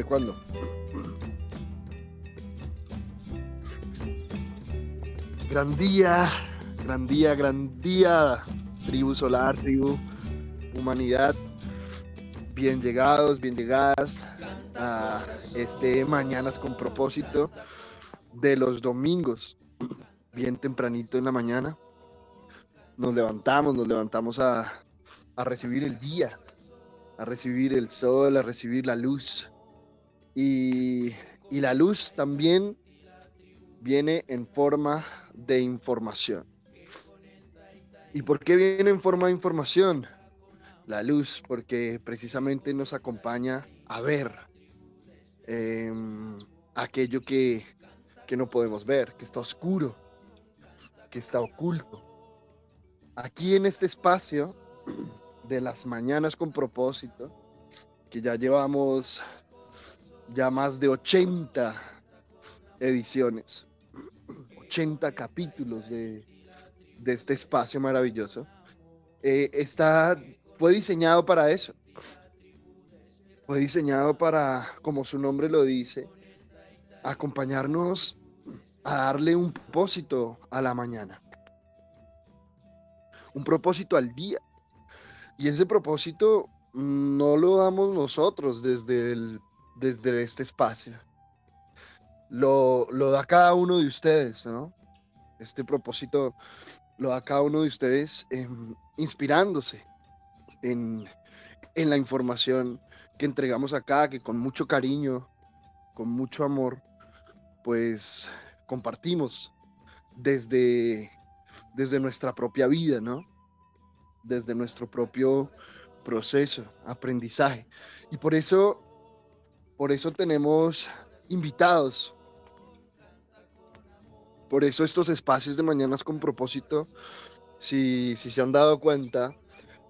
dime cuándo. Gran día, gran día, gran día, tribu solar, tribu humanidad. Bien llegados, bien llegadas a este Mañanas con propósito de los domingos, bien tempranito en la mañana. Nos levantamos, nos levantamos a, a recibir el día, a recibir el sol, a recibir la luz. Y, la luz también viene en forma de información. ¿Y por qué viene en forma de información? La luz, porque precisamente nos acompaña a ver em, aquello que, que no podemos ver, que está oscuro, que está oculto. Aquí en este espacio de las mañanas con propósito, que ya llevamos ya más de 80 ediciones, 80 capítulos de, este espacio maravilloso, eh, está, fue diseñado para eso. Fue diseñado para, como su nombre lo dice, acompañarnos a darle un propósito a la mañana. Un propósito al día. Y ese propósito no lo damos nosotros desde, el, desde este espacio. Lo, lo da cada uno de ustedes, ¿no? Este propósito lo da cada uno de ustedes em, inspirándose en, en la información que entregamos acá, que con mucho cariño, con mucho amor, pues compartimos desde, desde nuestra propia vida, ¿no? Desde nuestro propio proceso, aprendizaje. Y por eso, por eso tenemos invitados. Por eso estos espacios de mañanas con propósito, si, si se han dado cuenta,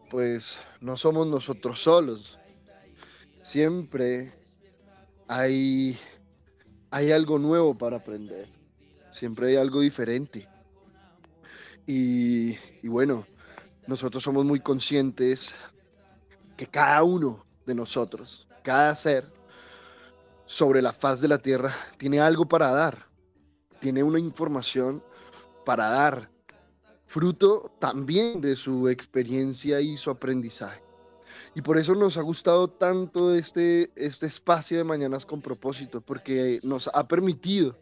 pues no somos nosotros solos. Siempre hay, hay algo nuevo para aprender siempre hay algo diferente. Y, bueno, nosotros somos muy conscientes que cada uno de nosotros, cada ser sobre la faz de la tierra, tiene algo para dar, tiene una información para dar, fruto también de su experiencia y su aprendizaje. Y por eso nos ha gustado tanto este, este espacio de Mañanas con propósito, porque nos ha permitido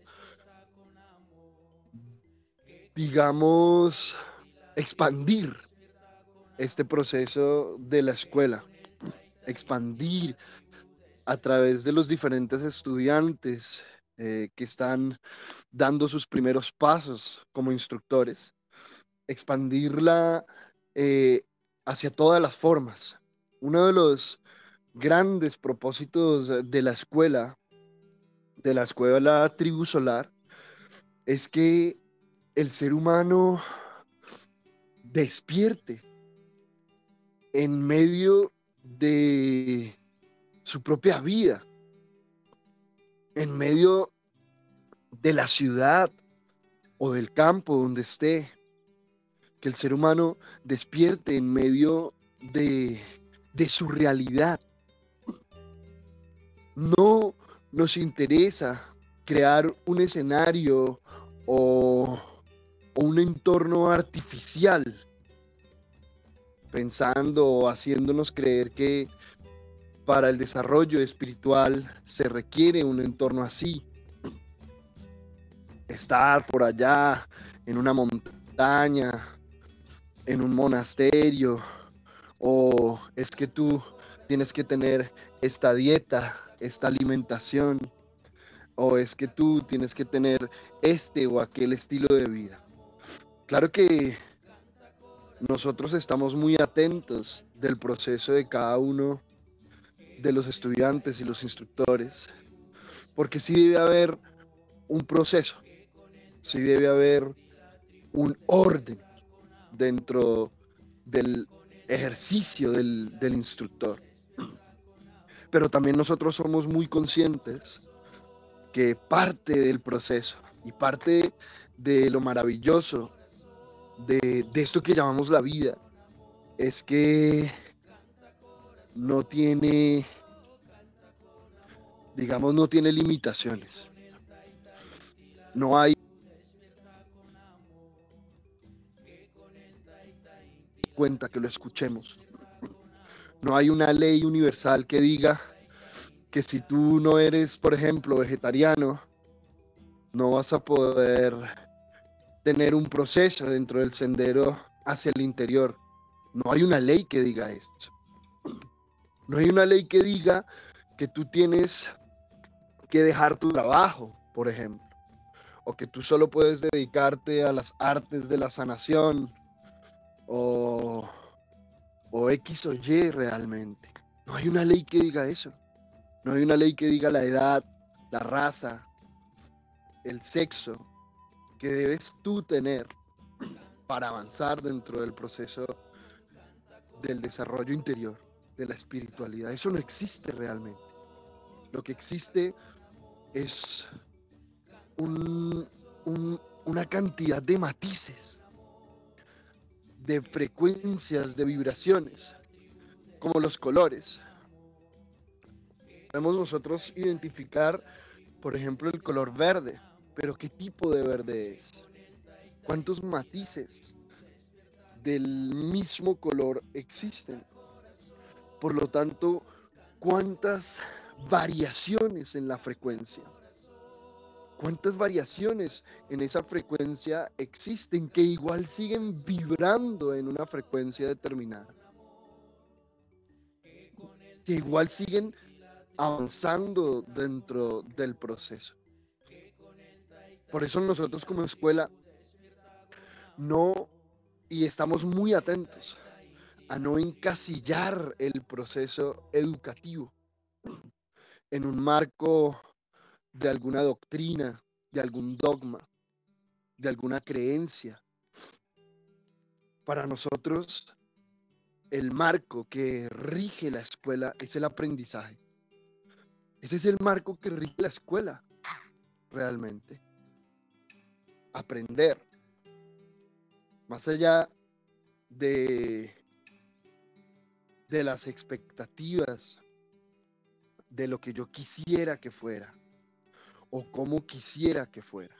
digamos, expandir este proceso de la escuela, expandir a través de los diferentes estudiantes eh, que están dando sus primeros pasos como instructores, expandirla eh, hacia todas las formas. Uno de los grandes propósitos de la escuela, de la escuela Tribu Solar, es que el ser humano despierte en medio de su propia vida, en medio de la ciudad o del campo donde esté, que el ser humano despierte en medio de, de su realidad. No nos interesa crear un escenario o un entorno artificial, pensando o haciéndonos creer que para el desarrollo espiritual se requiere un entorno así. Estar por allá en una montaña, en un monasterio, o es que tú tienes que tener esta dieta, esta alimentación, o es que tú tienes que tener este o aquel estilo de vida. Claro que nosotros estamos muy atentos del proceso de cada uno de los estudiantes y los instructores, porque sí debe haber un proceso, sí debe haber un orden dentro del ejercicio del, del instructor. Pero también nosotros somos muy conscientes que parte del proceso y parte de lo maravilloso de, esto que llamamos la vida es que no tiene, digamos, no tiene limitaciones. No hay cuenta que lo escuchemos. No hay una ley universal que diga que si tú no eres, por ejemplo, vegetariano, no vas a poder tener un proceso dentro del sendero hacia el interior. No hay una ley que diga esto. No hay una ley que diga que tú tienes que dejar tu trabajo, por ejemplo, o que tú solo puedes dedicarte a las artes de la sanación, o, o X o Y realmente. No hay una ley que diga eso. No hay una ley que diga la edad, la raza, el sexo que debes tú tener para avanzar dentro del proceso del desarrollo interior, de la espiritualidad. Eso no existe realmente. Lo que existe es una cantidad de matices, de frecuencias, de vibraciones, como los colores. Podemos nosotros identificar, por ejemplo, el color verde, pero ¿qué tipo de verde es? ¿Cuántos matices del mismo color existen? Por lo tanto, ¿cuántas variaciones en la frecuencia. ¿Cuántas variaciones en esa frecuencia existen que igual siguen vibrando en una frecuencia determinada? Que igual siguen avanzando dentro del proceso. Por eso nosotros como escuela no, y estamos muy atentos a no encasillar el proceso educativo en un marco de alguna doctrina, de algún dogma, de alguna creencia. Para nosotros, el marco que rige la escuela es el aprendizaje. Ese es el marco que rige la escuela, realmente. Aprender. Más allá de, de las expectativas de lo que yo quisiera que fuera o como quisiera que fuera.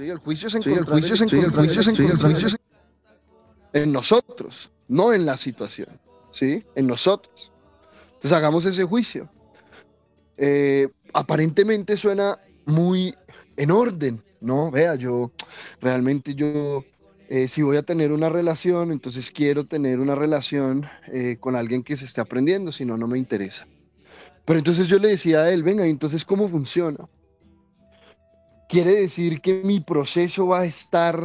Sí, el juicio es en, el juicio en, nosotros, no en la situación, ¿sí? En nosotros. Entonces hagamos ese juicio. Eh, aparentemente suena muy en orden, ¿no? Vea, yo realmente yo, eh, si voy a tener una relación, entonces quiero tener una relación eh, con alguien que se esté aprendiendo, si no, no me interesa. Pero entonces yo le decía a él, venga, entonces, ¿cómo funciona? Quiere decir que mi proceso va a estar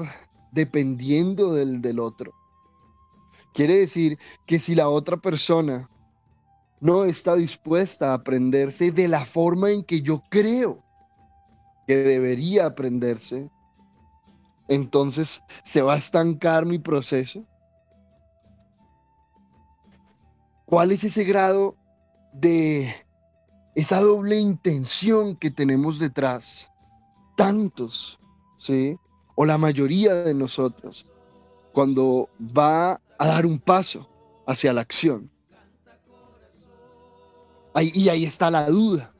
dependiendo del, del otro. Quiere decir que si la otra persona no está dispuesta a aprenderse de la forma en que yo creo que debería aprenderse, entonces se va a estancar mi proceso. ¿Cuál es ese grado de esa doble intención que tenemos detrás? Tantos, ¿sí? O la mayoría de nosotros, cuando va a dar un paso hacia la acción. y ahí está la duda.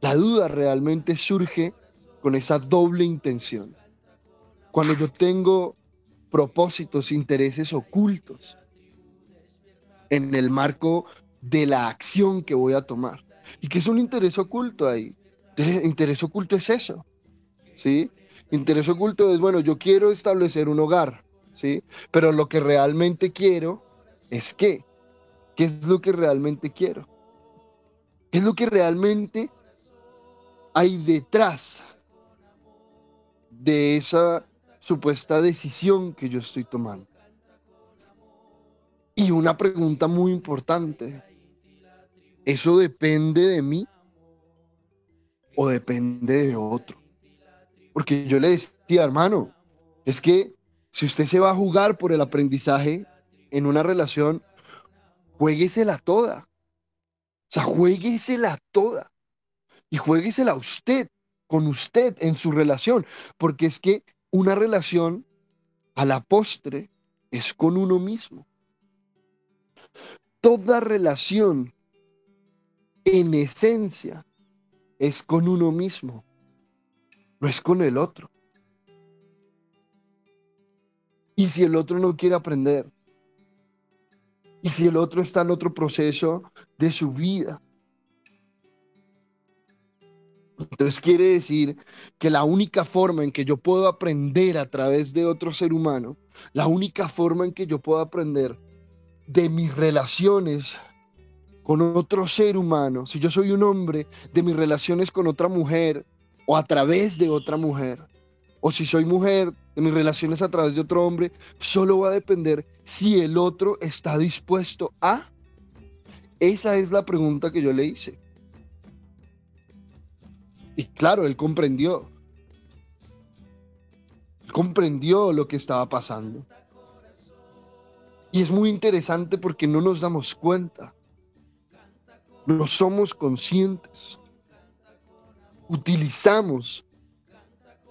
La duda realmente surge con esa doble intención. Cuando yo tengo propósitos, intereses ocultos en el marco de la acción que voy a tomar. ¿Y qué es un interés oculto ahí? Interés oculto es eso, ¿sí? Interés oculto es, bueno, yo quiero establecer un hogar, ¿sí? Pero lo que realmente quiero es qué. ¿Qué es lo que realmente quiero? ¿Qué es lo que realmente hay detrás de esa supuesta decisión que yo estoy tomando? Y una pregunta muy importante, ¿eso depende de mí o depende de otro? Porque yo le decía, hermano, es que si usted se va a jugar por el aprendizaje en una relación, jueguesela toda. O sea, jueguesela toda. Y jueguesela usted, con usted, en su relación. Porque es que una relación a la postre es con uno mismo. Toda relación en esencia es con uno mismo, no es con el otro. Y si el otro no quiere aprender, y si el otro está en otro proceso de su vida, entonces quiere decir que la única forma en que yo puedo aprender a través de otro ser humano, la única forma en que yo puedo aprender de mis relaciones con otro ser humano, si yo soy un hombre, de mis relaciones con otra mujer o a través de otra mujer, o si soy mujer, de mis relaciones a través de otro hombre, solo va a depender si el otro está dispuesto a. Esa es la pregunta que yo le hice. Y claro, él comprendió. comprendió lo que estaba pasando. Y es muy interesante porque no nos damos cuenta. No somos conscientes. Utilizamos,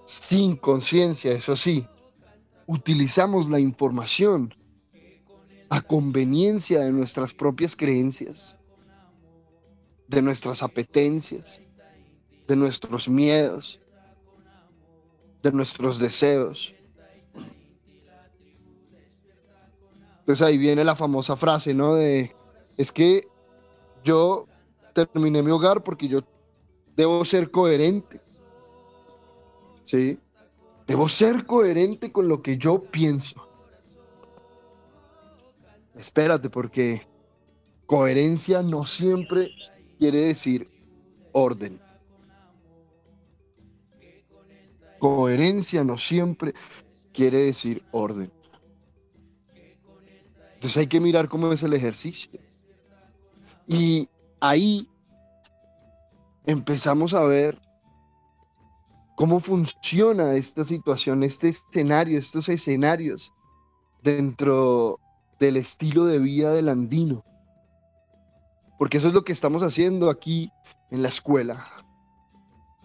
sin conciencia, eso sí, utilizamos la información a conveniencia de nuestras propias creencias, de nuestras apetencias, de nuestros miedos, de nuestros deseos. Entonces ahí viene la famosa frase, ¿no? De, es que yo terminé mi hogar porque yo debo ser coherente. ¿Sí? Debo ser coherente con lo que yo pienso. Espérate, porque coherencia no siempre quiere decir orden. Coherencia no siempre quiere decir orden. Entonces hay que mirar cómo es el ejercicio. Y ahí empezamos a ver cómo funciona esta situación, este escenario, estos escenarios dentro del estilo de vida del andino. Porque eso es lo que estamos haciendo aquí en la escuela.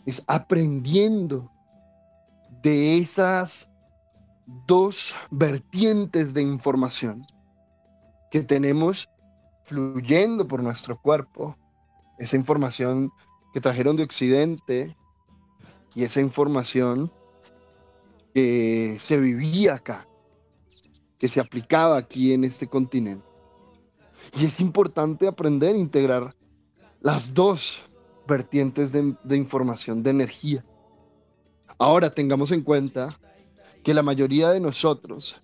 Es aprendiendo de esas dos vertientes de información que tenemos fluyendo por nuestro cuerpo, esa información que trajeron de Occidente y esa información que se vivía acá, que se aplicaba aquí en este continente. Y es importante aprender a integrar las dos vertientes de, de información, de energía. Ahora tengamos en cuenta que la mayoría de nosotros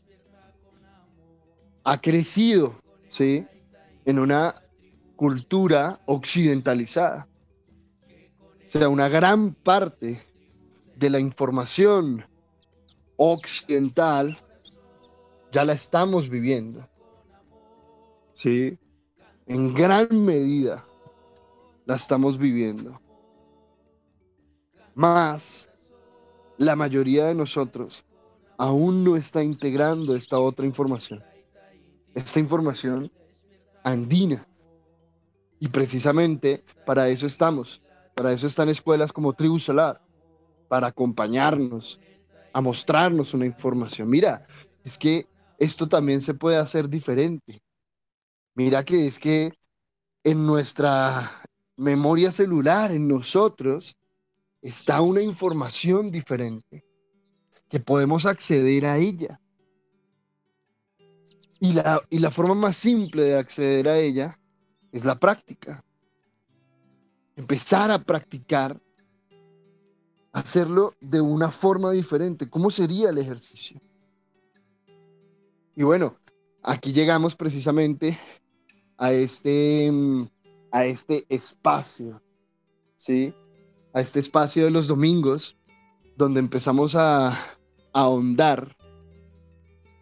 ha crecido, ¿sí? En una cultura occidentalizada. O sea, una gran parte de la información occidental ya la estamos viviendo. ¿Sí? En gran medida la estamos viviendo. Más, la mayoría de nosotros aún no está integrando esta otra información esta información andina. Y precisamente para eso estamos, para eso están escuelas como Tribu Solar, para acompañarnos, a mostrarnos una información. Mira, es que esto también se puede hacer diferente. Mira que es que en nuestra memoria celular, en nosotros, está una información diferente, que podemos acceder a ella. Y la, y la forma más simple de acceder a ella es la práctica. Empezar a practicar, hacerlo de una forma diferente. ¿Cómo sería el ejercicio? Y bueno, aquí llegamos precisamente a este, a este espacio, ¿sí? A este espacio de los domingos, donde empezamos a, ahondar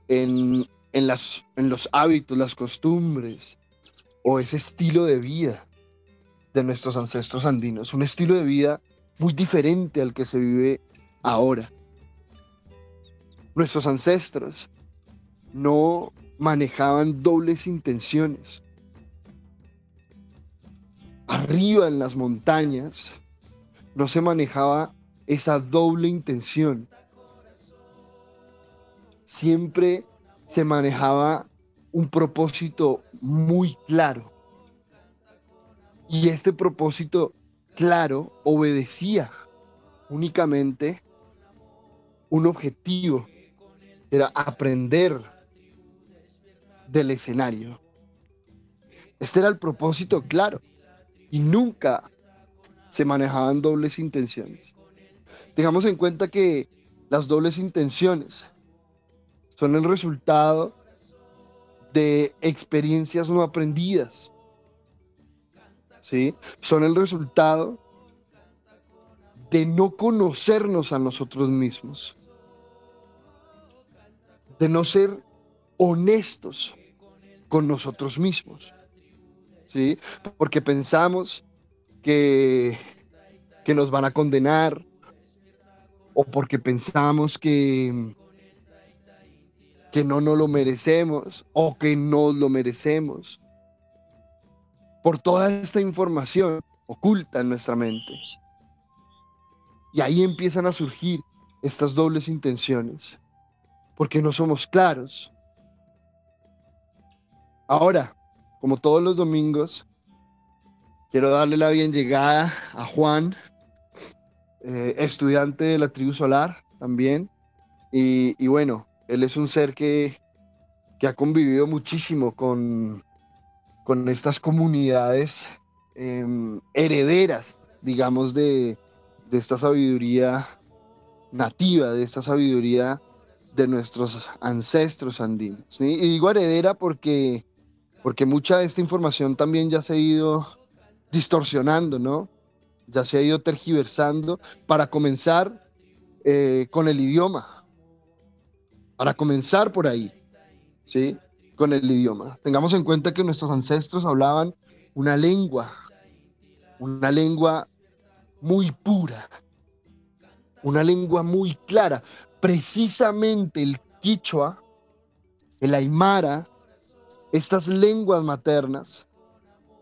en, en los hábitos, las costumbres o ese estilo de vida de nuestros ancestros andinos, un estilo de vida muy diferente al que se vive ahora. Nuestros ancestros no manejaban dobles intenciones. Arriba en las montañas no se manejaba esa doble intención. Siempre se manejaba un propósito muy claro. Y este propósito claro obedecía únicamente un objetivo, era aprender del escenario. Este era el propósito claro y nunca se manejaban dobles intenciones. Tengamos en cuenta que las dobles intenciones son el resultado de experiencias no aprendidas. ¿Sí? Son el resultado de no conocernos a nosotros mismos. De no ser honestos con nosotros mismos. ¿Sí? Porque pensamos que, que nos van a condenar o porque pensamos que, que no nos lo merecemos o que no lo merecemos. Por toda esta información oculta en nuestra mente. Y ahí empiezan a surgir estas dobles intenciones, porque no somos claros. Ahora, como todos los domingos, quiero darle la bien llegada a Juan, eh, estudiante de la tribu solar también. y bueno, él es un ser que, ha convivido muchísimo con, con estas comunidades em, herederas, digamos, de, esta sabiduría nativa, de esta sabiduría de nuestros ancestros andinos. Y digo heredera porque, porque mucha de esta información también ya se ha ido distorsionando, ¿no? Ya se ha ido tergiversando para comenzar eh, con el idioma para comenzar por ahí, ¿sí? Con el idioma. Tengamos en cuenta que nuestros ancestros hablaban una lengua, una lengua muy pura, una lengua muy clara. Precisamente el quichua, el aymara, estas lenguas maternas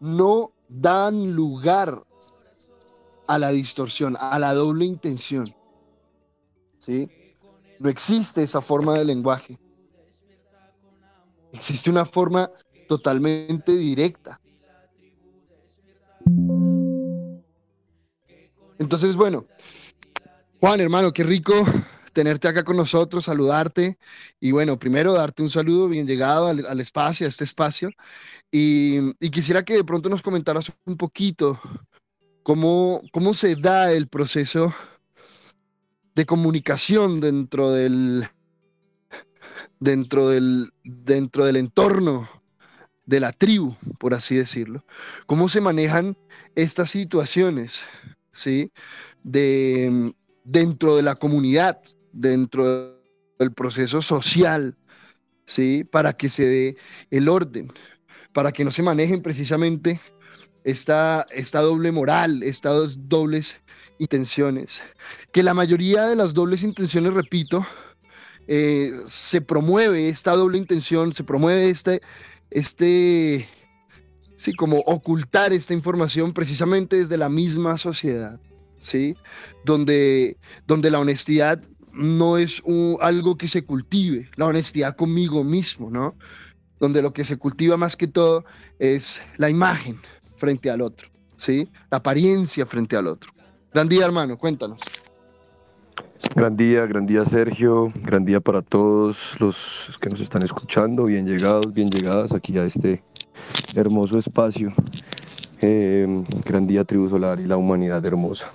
no dan lugar a la distorsión, a la doble intención. ¿Sí? No existe esa forma de lenguaje. Existe una forma totalmente directa. Entonces, bueno, Juan, hermano, qué rico tenerte acá con nosotros, saludarte y bueno, primero darte un saludo bien llegado al, espacio, a este espacio. Y, quisiera que de pronto nos comentaras un poquito cómo, cómo se da el proceso de comunicación dentro del, dentro del, dentro del entorno de la tribu, por así decirlo. ¿Cómo se manejan estas situaciones, ¿sí? De, dentro de la comunidad, dentro del proceso social, ¿sí? Para que se dé el orden, para que no se manejen precisamente esta, esta doble moral, estas dobles intenciones. Que la mayoría de las dobles intenciones, repito, eh, se promueve esta doble intención, se promueve este, este, sí, como ocultar esta información precisamente desde la misma sociedad, ¿sí? Donde, donde la honestidad no es algo que se cultive, la honestidad conmigo mismo, ¿no? Donde lo que se cultiva más que todo es la imagen frente al otro. ¿sí? La apariencia frente al otro. Gran día, hermano, cuéntanos. Gran día, gran día Sergio, gran día para todos los que nos están escuchando, bien llegados, bien llegadas aquí a este hermoso espacio. Eh, gran día Tribu Solar y la humanidad hermosa.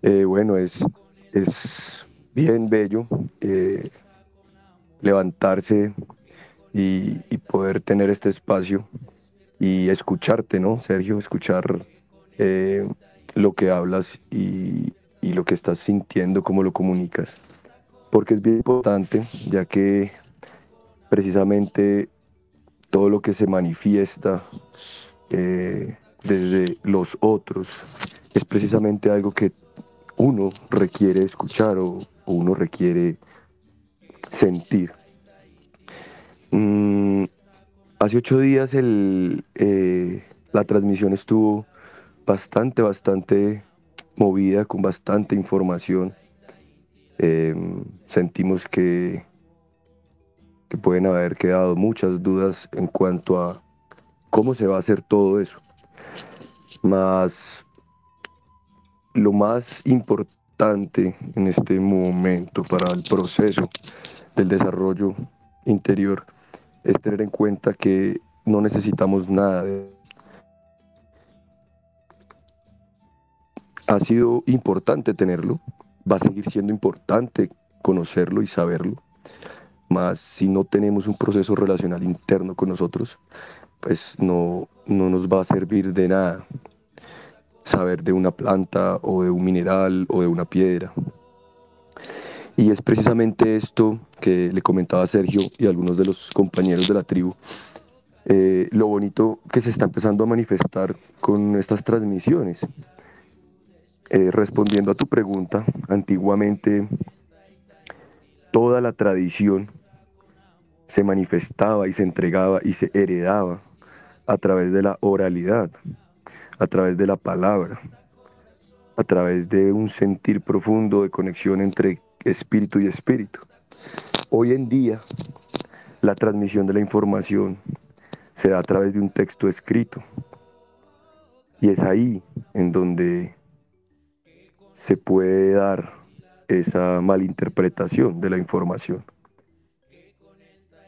Eh, bueno, es, es bien bello eh, levantarse y, poder tener este espacio y escucharte, ¿no, Sergio? Escuchar lo que hablas y, y lo que estás sintiendo, cómo lo comunicas. Porque es bien importante, ya que precisamente todo lo que se manifiesta eh, desde los otros es precisamente algo que uno requiere escuchar o, uno requiere sentir. Mm, hace ocho días el, eh, la transmisión estuvo bastante, bastante movida, con bastante información. Em, sentimos que, que pueden haber quedado muchas dudas en cuanto a cómo se va a hacer todo eso. Más lo más importante en este momento para el proceso del desarrollo interior es tener en cuenta que no necesitamos nada de ha sido importante tenerlo, va a seguir siendo importante conocerlo y saberlo, mas si no tenemos un proceso relacional interno con nosotros, pues no, no nos va a servir de nada saber de una planta o de un mineral o de una piedra. Y es precisamente esto que le comentaba Sergio y algunos de los compañeros de la tribu, eh, lo bonito que se está empezando a manifestar con estas transmisiones. Eh, respondiendo a tu pregunta, antiguamente toda la tradición se manifestaba y se entregaba y se heredaba a través de la oralidad, a través de la palabra, a través de un sentir profundo de conexión entre espíritu y espíritu. Hoy en día, la transmisión de la información se da a través de un texto escrito. Y es ahí en donde se puede dar esa malinterpretación de la información.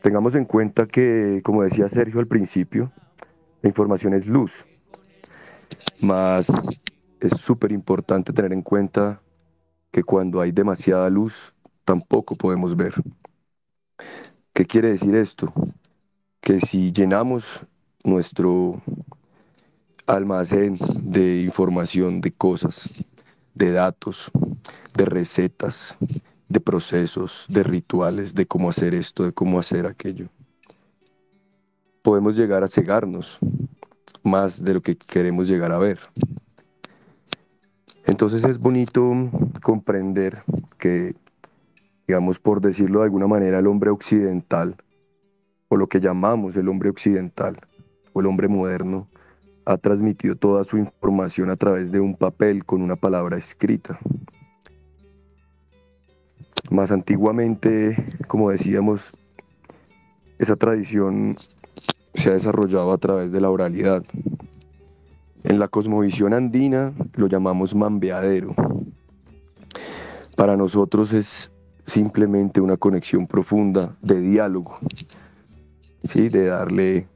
Tengamos en cuenta que, como decía Sergio al principio, la información es luz, más es súper importante tener en cuenta que cuando hay demasiada luz tampoco podemos ver. ¿Qué quiere decir esto? Que si llenamos nuestro almacén de información, de cosas, de datos, de recetas, de procesos, de rituales, de cómo hacer esto, de cómo hacer aquello. Podemos llegar a cegarnos más de lo que queremos llegar a ver. Entonces es bonito comprender que, digamos, por decirlo de alguna manera, el hombre occidental, o lo que llamamos el hombre occidental, o el hombre moderno, ha transmitido toda su información a través de un papel con una palabra escrita. Más antiguamente, como decíamos, esa tradición se ha desarrollado a través de la oralidad. En la cosmovisión andina lo llamamos mambeadero. Para nosotros es simplemente una conexión profunda de diálogo, ¿sí? de darle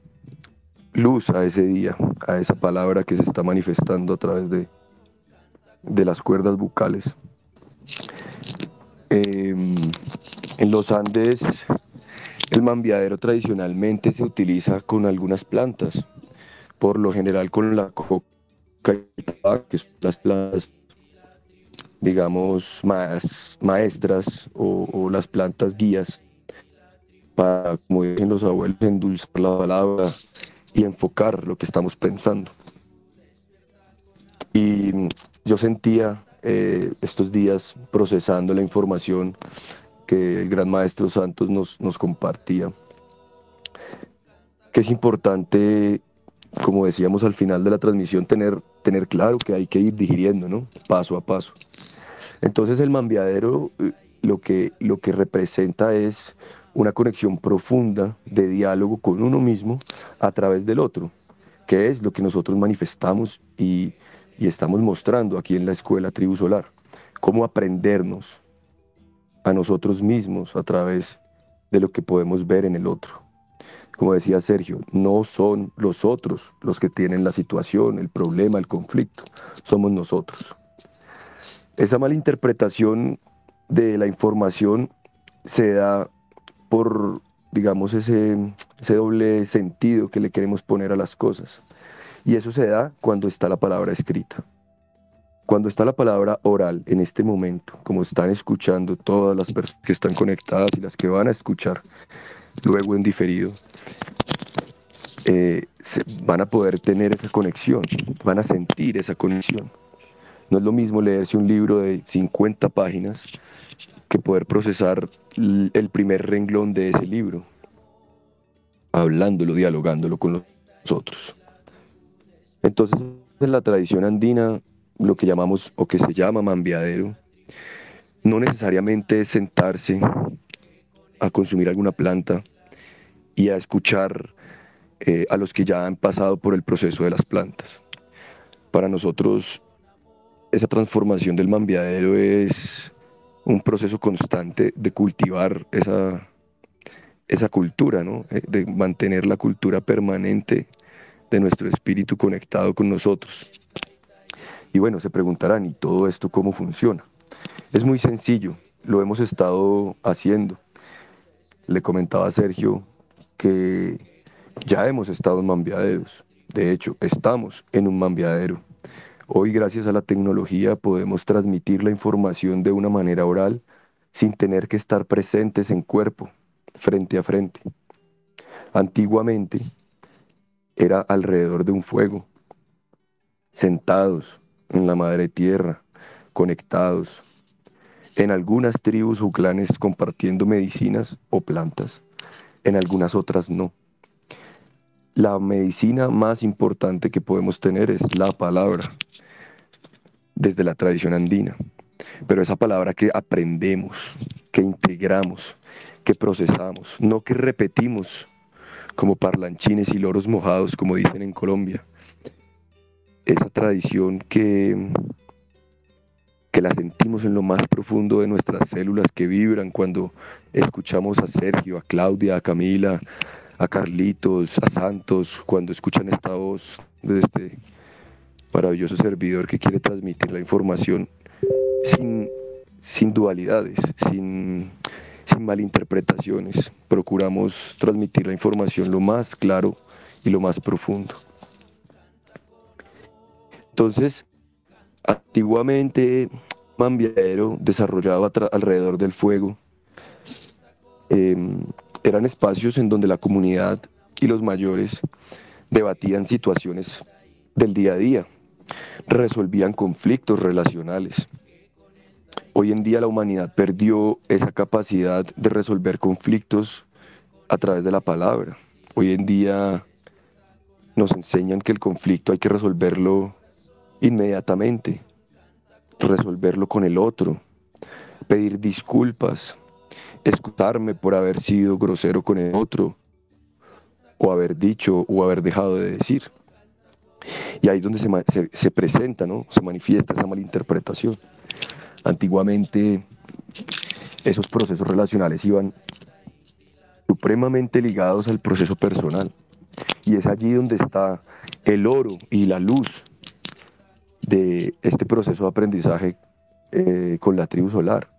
luz a ese día, a esa palabra que se está manifestando a través de, de las cuerdas bucales. Em, en los Andes, el mambiadero tradicionalmente se utiliza con algunas plantas, por lo general con la coca y que son las plantas, digamos, más maestras o, o las plantas guías para, como dicen los abuelos, endulzar la palabra, y enfocar lo que estamos pensando. Y yo sentía eh, estos días procesando la información que el gran maestro Santos nos, nos compartía, que es importante, como decíamos al final de la transmisión, tener, tener claro que hay que ir digiriendo, ¿no? Paso a paso. Entonces el mambiadero eh, lo que, lo que representa es una conexión profunda de diálogo con uno mismo a través del otro. que es lo que nosotros manifestamos y, y estamos mostrando aquí en la escuela Tribu Solar. Cómo aprendernos a nosotros mismos a través de lo que podemos ver en el otro. Como decía Sergio, no son los otros los que tienen la situación, el problema, el conflicto, somos nosotros. Esa mala interpretación de la información se da por, digamos, ese, doble sentido que le queremos poner a las cosas. Y eso se da cuando está la palabra escrita. Cuando está la palabra oral en este momento, como están escuchando todas las personas que están conectadas y las que van a escuchar luego en diferido, eh, van a poder tener esa conexión, van a sentir esa conexión. No es lo mismo leerse un libro de 50 páginas que poder procesar el primer renglón de ese libro, hablándolo, dialogándolo con los otros. Entonces, en la tradición andina, lo que llamamos o que se llama mambiadero, no necesariamente es sentarse a consumir alguna planta y a escuchar eh, a los que ya han pasado por el proceso de las plantas. Para nosotros, esa transformación del mambiadero es un proceso constante de cultivar esa, esa cultura, eh, de mantener la cultura permanente de nuestro espíritu conectado con nosotros. Y bueno, se preguntarán, ¿y todo esto cómo funciona? Es muy sencillo, lo hemos estado haciendo. Le comentaba a Sergio que ya hemos estado en mambiaderos. De hecho, estamos en un mambiadero. Hoy, gracias a la tecnología, podemos transmitir la información de una manera oral sin tener que estar presentes en cuerpo, frente a frente. Antiguamente, era alrededor de un fuego, sentados en la madre tierra, conectados, en algunas tribus o clanes compartiendo medicinas o plantas, en algunas otras no. La medicina más importante que podemos tener es la palabra, desde la tradición andina, pero esa palabra que aprendemos, que integramos, que procesamos, no que repetimos como parlanchines y loros mojados, como dicen en Colombia. Esa tradición que, que la sentimos en lo más profundo de nuestras células que vibran cuando escuchamos a Sergio, a Claudia, a Camila, a Carlitos, a Santos, cuando escuchan esta voz de este maravilloso servidor que quiere transmitir la información sin, sin dualidades, sin sin malinterpretaciones. Procuramos transmitir la información lo más claro y lo más profundo. Entonces, antiguamente, Mambiadero, desarrollado alrededor del fuego, em, eran espacios en donde la comunidad y los mayores debatían situaciones del día a día, resolvían conflictos relacionales, Hoy en día la humanidad perdió esa capacidad de resolver conflictos a través de la palabra. Hoy en día nos enseñan que el conflicto hay que resolverlo inmediatamente, resolverlo con el otro, pedir disculpas, escucharme por haber sido grosero con el otro, o haber dicho o haber dejado de decir. Y ahí es donde se, se presenta, ¿no? se manifiesta esa malinterpretación. Antiguamente esos procesos relacionales iban supremamente ligados al proceso personal. Y es allí donde está el oro y la luz de este proceso de aprendizaje eh, con la tribu solar.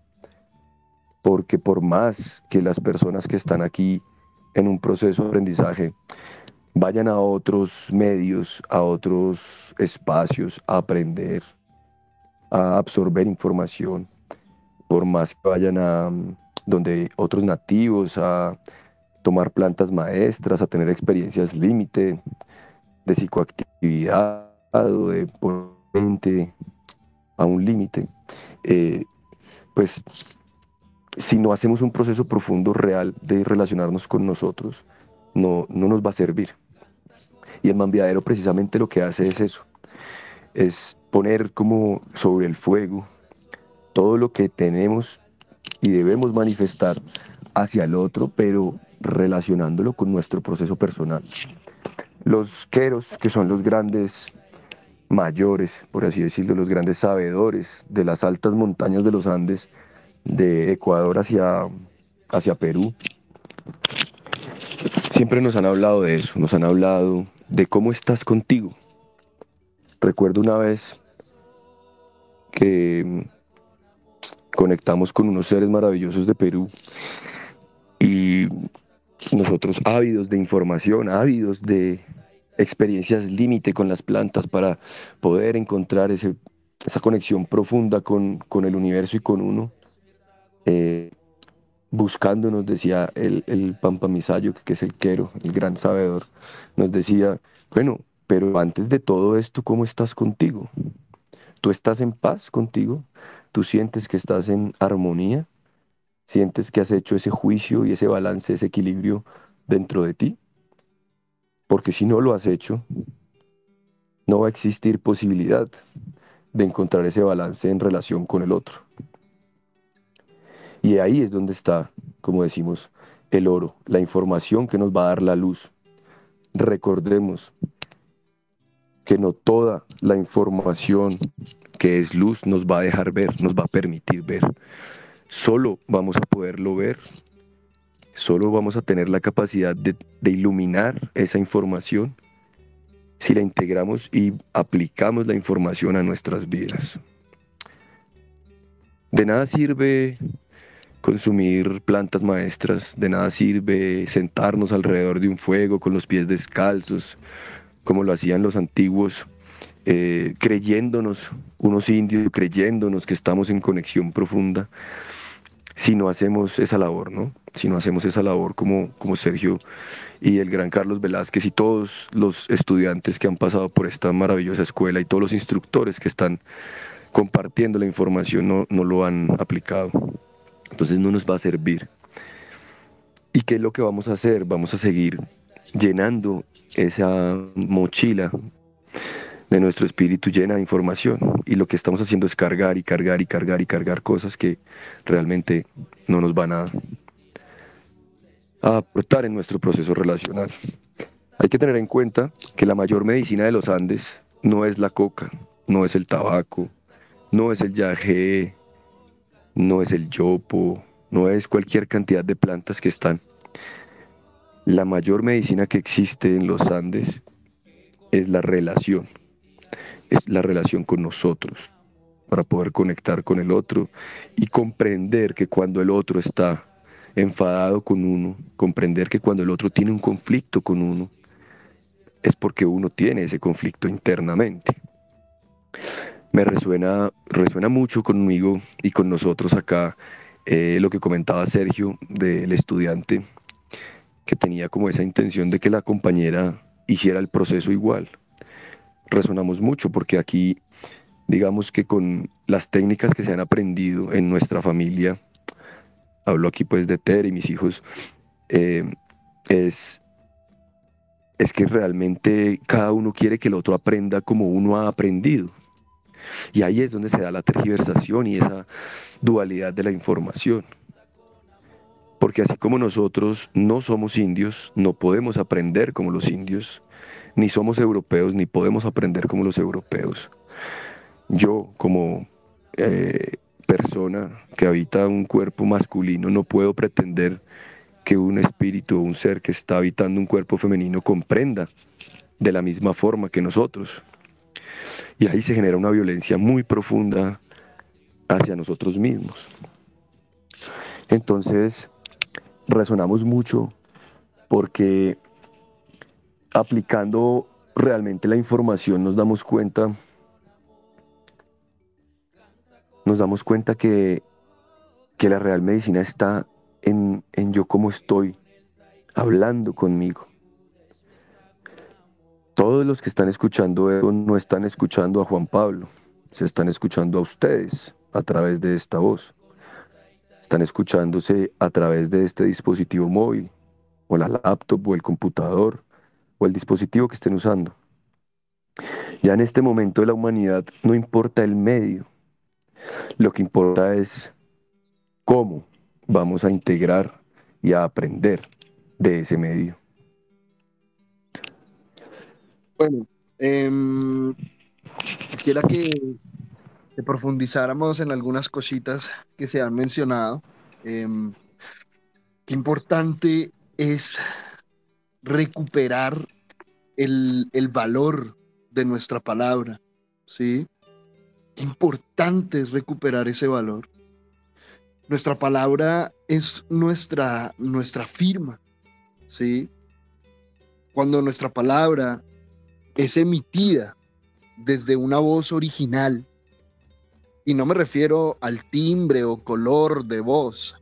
Porque por más que las personas que están aquí en un proceso de aprendizaje vayan a otros medios, a otros espacios a aprender, a absorber información, por más que vayan a mm, donde otros nativos, a tomar plantas maestras, a tener experiencias límite de psicoactividad o de ponente a un límite, eh, pues si no hacemos un proceso profundo real de relacionarnos con nosotros, no, no nos va a servir. Y el mambiadero precisamente lo que hace es eso, es poner como sobre el fuego todo lo que tenemos y debemos manifestar hacia el otro, pero relacionándolo con nuestro proceso personal. los queros, que son los grandes mayores, por así decirlo, los grandes sabedores de las altas montañas de los Andes, de Ecuador hacia, hacia Perú, siempre nos han hablado de eso, nos han hablado de cómo estás contigo. Recuerdo una vez que conectamos con unos seres maravillosos de Perú y nosotros ávidos de información, ávidos de experiencias límite con las plantas para poder encontrar esa conexión profunda con, el universo y con uno. Eh, buscando, nos decía el, el Pampamisayo, que es el quero, el gran sabedor, nos decía, bueno, pero antes de todo esto, ¿cómo estás contigo? ¿Tú estás en paz contigo? ¿Tú sientes que estás en armonía? ¿Sientes que has hecho ese juicio y ese balance, ese equilibrio dentro de ti? Porque si no lo has hecho, no va a existir posibilidad de encontrar ese balance en relación con el otro. Y ahí es donde está, como decimos, el oro, la información que nos va a dar la luz. Recordemos que no toda la información que es luz nos va a dejar ver, nos va a permitir ver. Solo vamos a poderlo ver, solo vamos a tener la capacidad de, iluminar esa información si la integramos y aplicamos la información a nuestras vidas. De nada sirve consumir plantas maestras, de nada sirve sentarnos alrededor de un fuego con los pies descalzos, como lo hacían los antiguos, eh, creyéndonos, unos indios, creyéndonos que estamos en conexión profunda, si no hacemos esa labor, ¿no? Si no hacemos esa labor como, como Sergio y el gran Carlos Velázquez y todos los estudiantes que han pasado por esta maravillosa escuela y todos los instructores que están compartiendo la información no, no lo han aplicado entonces no nos va a servir. ¿Y qué es lo que vamos a hacer? Vamos a seguir llenando esa mochila de nuestro espíritu llena de información. Y lo que estamos haciendo es cargar y cargar y cargar y cargar cosas que realmente no nos van a, aportar en nuestro proceso relacional. Hay que tener en cuenta que la mayor medicina de los Andes no es la coca, no es el tabaco, no es el yagé, no es el yopo, no es cualquier cantidad de plantas que están. La mayor medicina que existe en los Andes es la relación, es la relación con nosotros, para poder conectar con el otro y comprender que cuando el otro está enfadado con uno, comprender que cuando el otro tiene un conflicto con uno, es porque uno tiene ese conflicto internamente me resuena, resuena mucho conmigo y con nosotros acá eh, lo que comentaba Sergio del estudiante que tenía como esa intención de que la compañera hiciera el proceso igual. Resonamos mucho porque aquí, digamos que con las técnicas que se han aprendido en nuestra familia, hablo aquí pues de Ter y mis hijos, eh, es, es que realmente cada uno quiere que el otro aprenda como uno ha aprendido. Y ahí es donde se da la tergiversación y esa dualidad de la información. Porque así como nosotros no somos indios, no podemos aprender como los indios, ni somos europeos, ni podemos aprender como los europeos. Yo como eh, persona que habita un cuerpo masculino no puedo pretender que un espíritu o un ser que está habitando un cuerpo femenino comprenda de la misma forma que nosotros. Y ahí se genera una violencia muy profunda hacia nosotros mismos. Entonces, razonamos mucho porque aplicando realmente la información nos damos cuenta nos damos cuenta que, que la real medicina está en, en yo cómo estoy hablando conmigo. Todos los que están escuchando eso no están escuchando a Juan Pablo, se están escuchando a ustedes a través de esta voz. Están escuchándose a través de este dispositivo móvil, o la laptop, o el computador, o el dispositivo que estén usando. Ya en este momento de la humanidad no importa el medio, lo que importa es cómo vamos a integrar y a aprender de ese medio. Bueno, em, quisiera que, profundizáramos en algunas cositas que se han mencionado. Em, qué importante es recuperar el, el, valor de nuestra palabra, ¿sí? Qué importante es recuperar ese valor. Nuestra palabra es nuestra, nuestra firma, ¿sí? Cuando nuestra palabra es emitida desde una voz original. Y no me refiero al timbre o color de voz,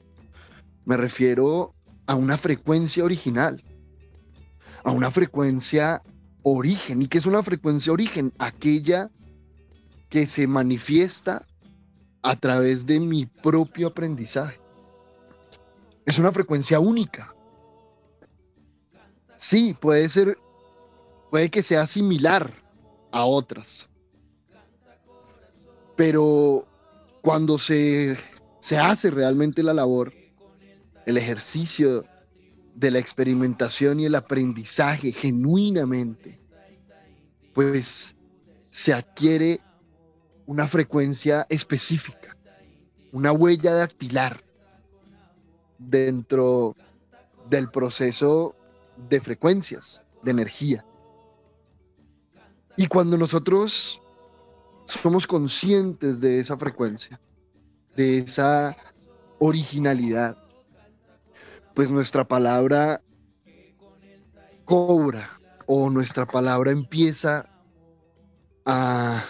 me refiero a una frecuencia original, a una frecuencia origen. ¿Y qué es una frecuencia origen? Aquella que se manifiesta a través de mi propio aprendizaje. Es una frecuencia única. Sí, puede ser puede que sea similar a otras. Pero cuando se, se hace realmente la labor, el ejercicio de la experimentación y el aprendizaje genuinamente, pues se adquiere una frecuencia específica, una huella dactilar dentro del proceso de frecuencias, de energía. Y cuando nosotros somos conscientes de esa frecuencia, de esa originalidad, pues nuestra palabra cobra o nuestra palabra empieza a,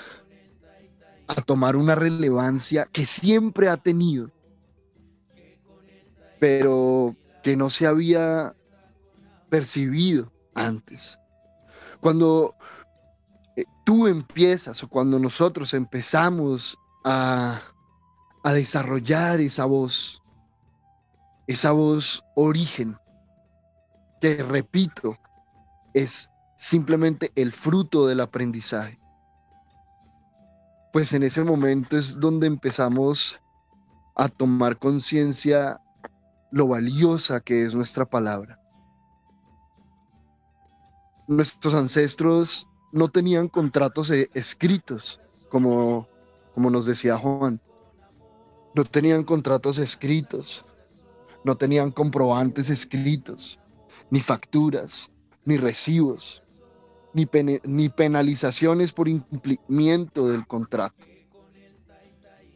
tomar una relevancia que siempre ha tenido, pero que no se había percibido antes. Cuando tú empiezas o cuando nosotros empezamos a, a desarrollar esa voz, esa voz origen, que repito, es simplemente el fruto del aprendizaje. Pues en ese momento es donde empezamos a tomar conciencia lo valiosa que es nuestra palabra. Nuestros ancestros no tenían contratos e-, escritos, como, como nos decía Juan. No tenían contratos escritos, no tenían comprobantes escritos, ni facturas, ni recibos, ni, ni penalizaciones por incumplimiento del contrato.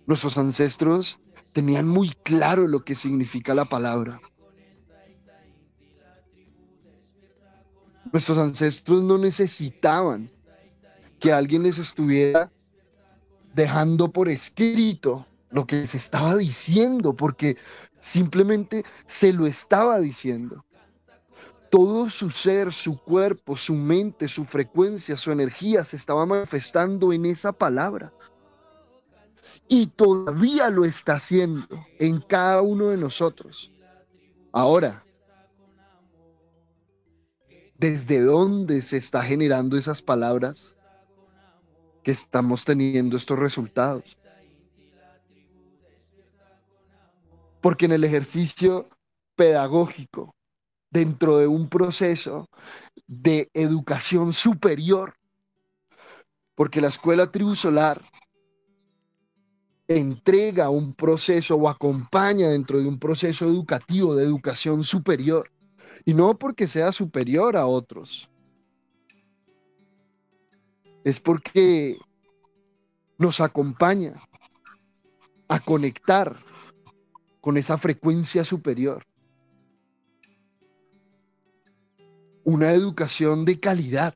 Nuestros ancestros tenían muy claro lo que significa la palabra. Nuestros ancestros no necesitaban que alguien les estuviera dejando por escrito lo que se estaba diciendo, porque simplemente se lo estaba diciendo. Todo su ser, su cuerpo, su mente, su frecuencia, su energía se estaba manifestando en esa palabra. Y todavía lo está haciendo en cada uno de nosotros. Ahora, ¿Desde dónde se está generando esas palabras que estamos teniendo estos resultados? Porque en el ejercicio pedagógico, dentro de un proceso de educación superior, porque la escuela tribu solar entrega un proceso o acompaña dentro de un proceso educativo de educación superior y no porque sea superior a otros. Es porque nos acompaña a conectar con esa frecuencia superior. Una educación de calidad.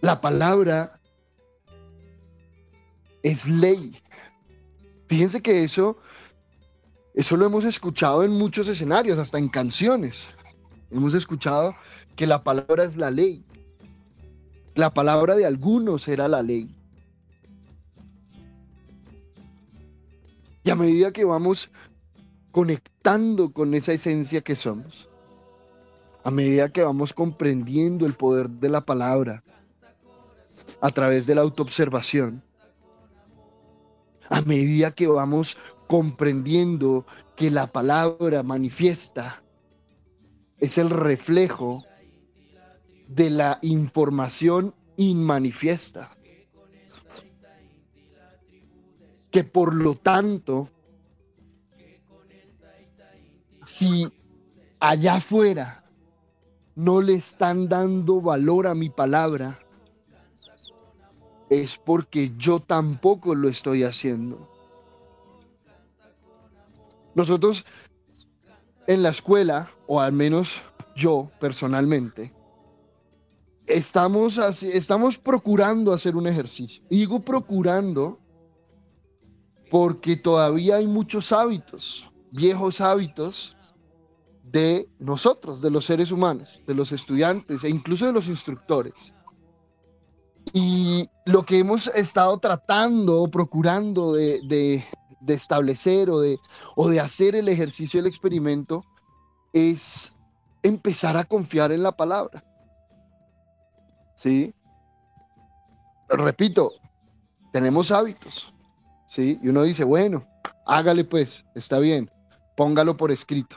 La palabra es ley. Fíjense que eso, eso lo hemos escuchado en muchos escenarios, hasta en canciones. Hemos escuchado que la palabra es la ley. La palabra de algunos era la ley. Y a medida que vamos conectando con esa esencia que somos, a medida que vamos comprendiendo el poder de la palabra a través de la autoobservación, a medida que vamos comprendiendo que la palabra manifiesta es el reflejo de la información inmanifiesta. Que por lo tanto, si allá afuera no le están dando valor a mi palabra, es porque yo tampoco lo estoy haciendo. Nosotros en la escuela, o al menos yo personalmente, estamos, estamos procurando hacer un ejercicio. digo procurando porque todavía hay muchos hábitos, viejos hábitos de nosotros, de los seres humanos, de los estudiantes e incluso de los instructores. Y lo que hemos estado tratando, procurando de, establecer o de, o de hacer el ejercicio del experimento es empezar a confiar en la palabra. ¿Sí? Repito, tenemos hábitos. ¿Sí? Y uno dice, bueno, hágale pues, está bien, póngalo por escrito.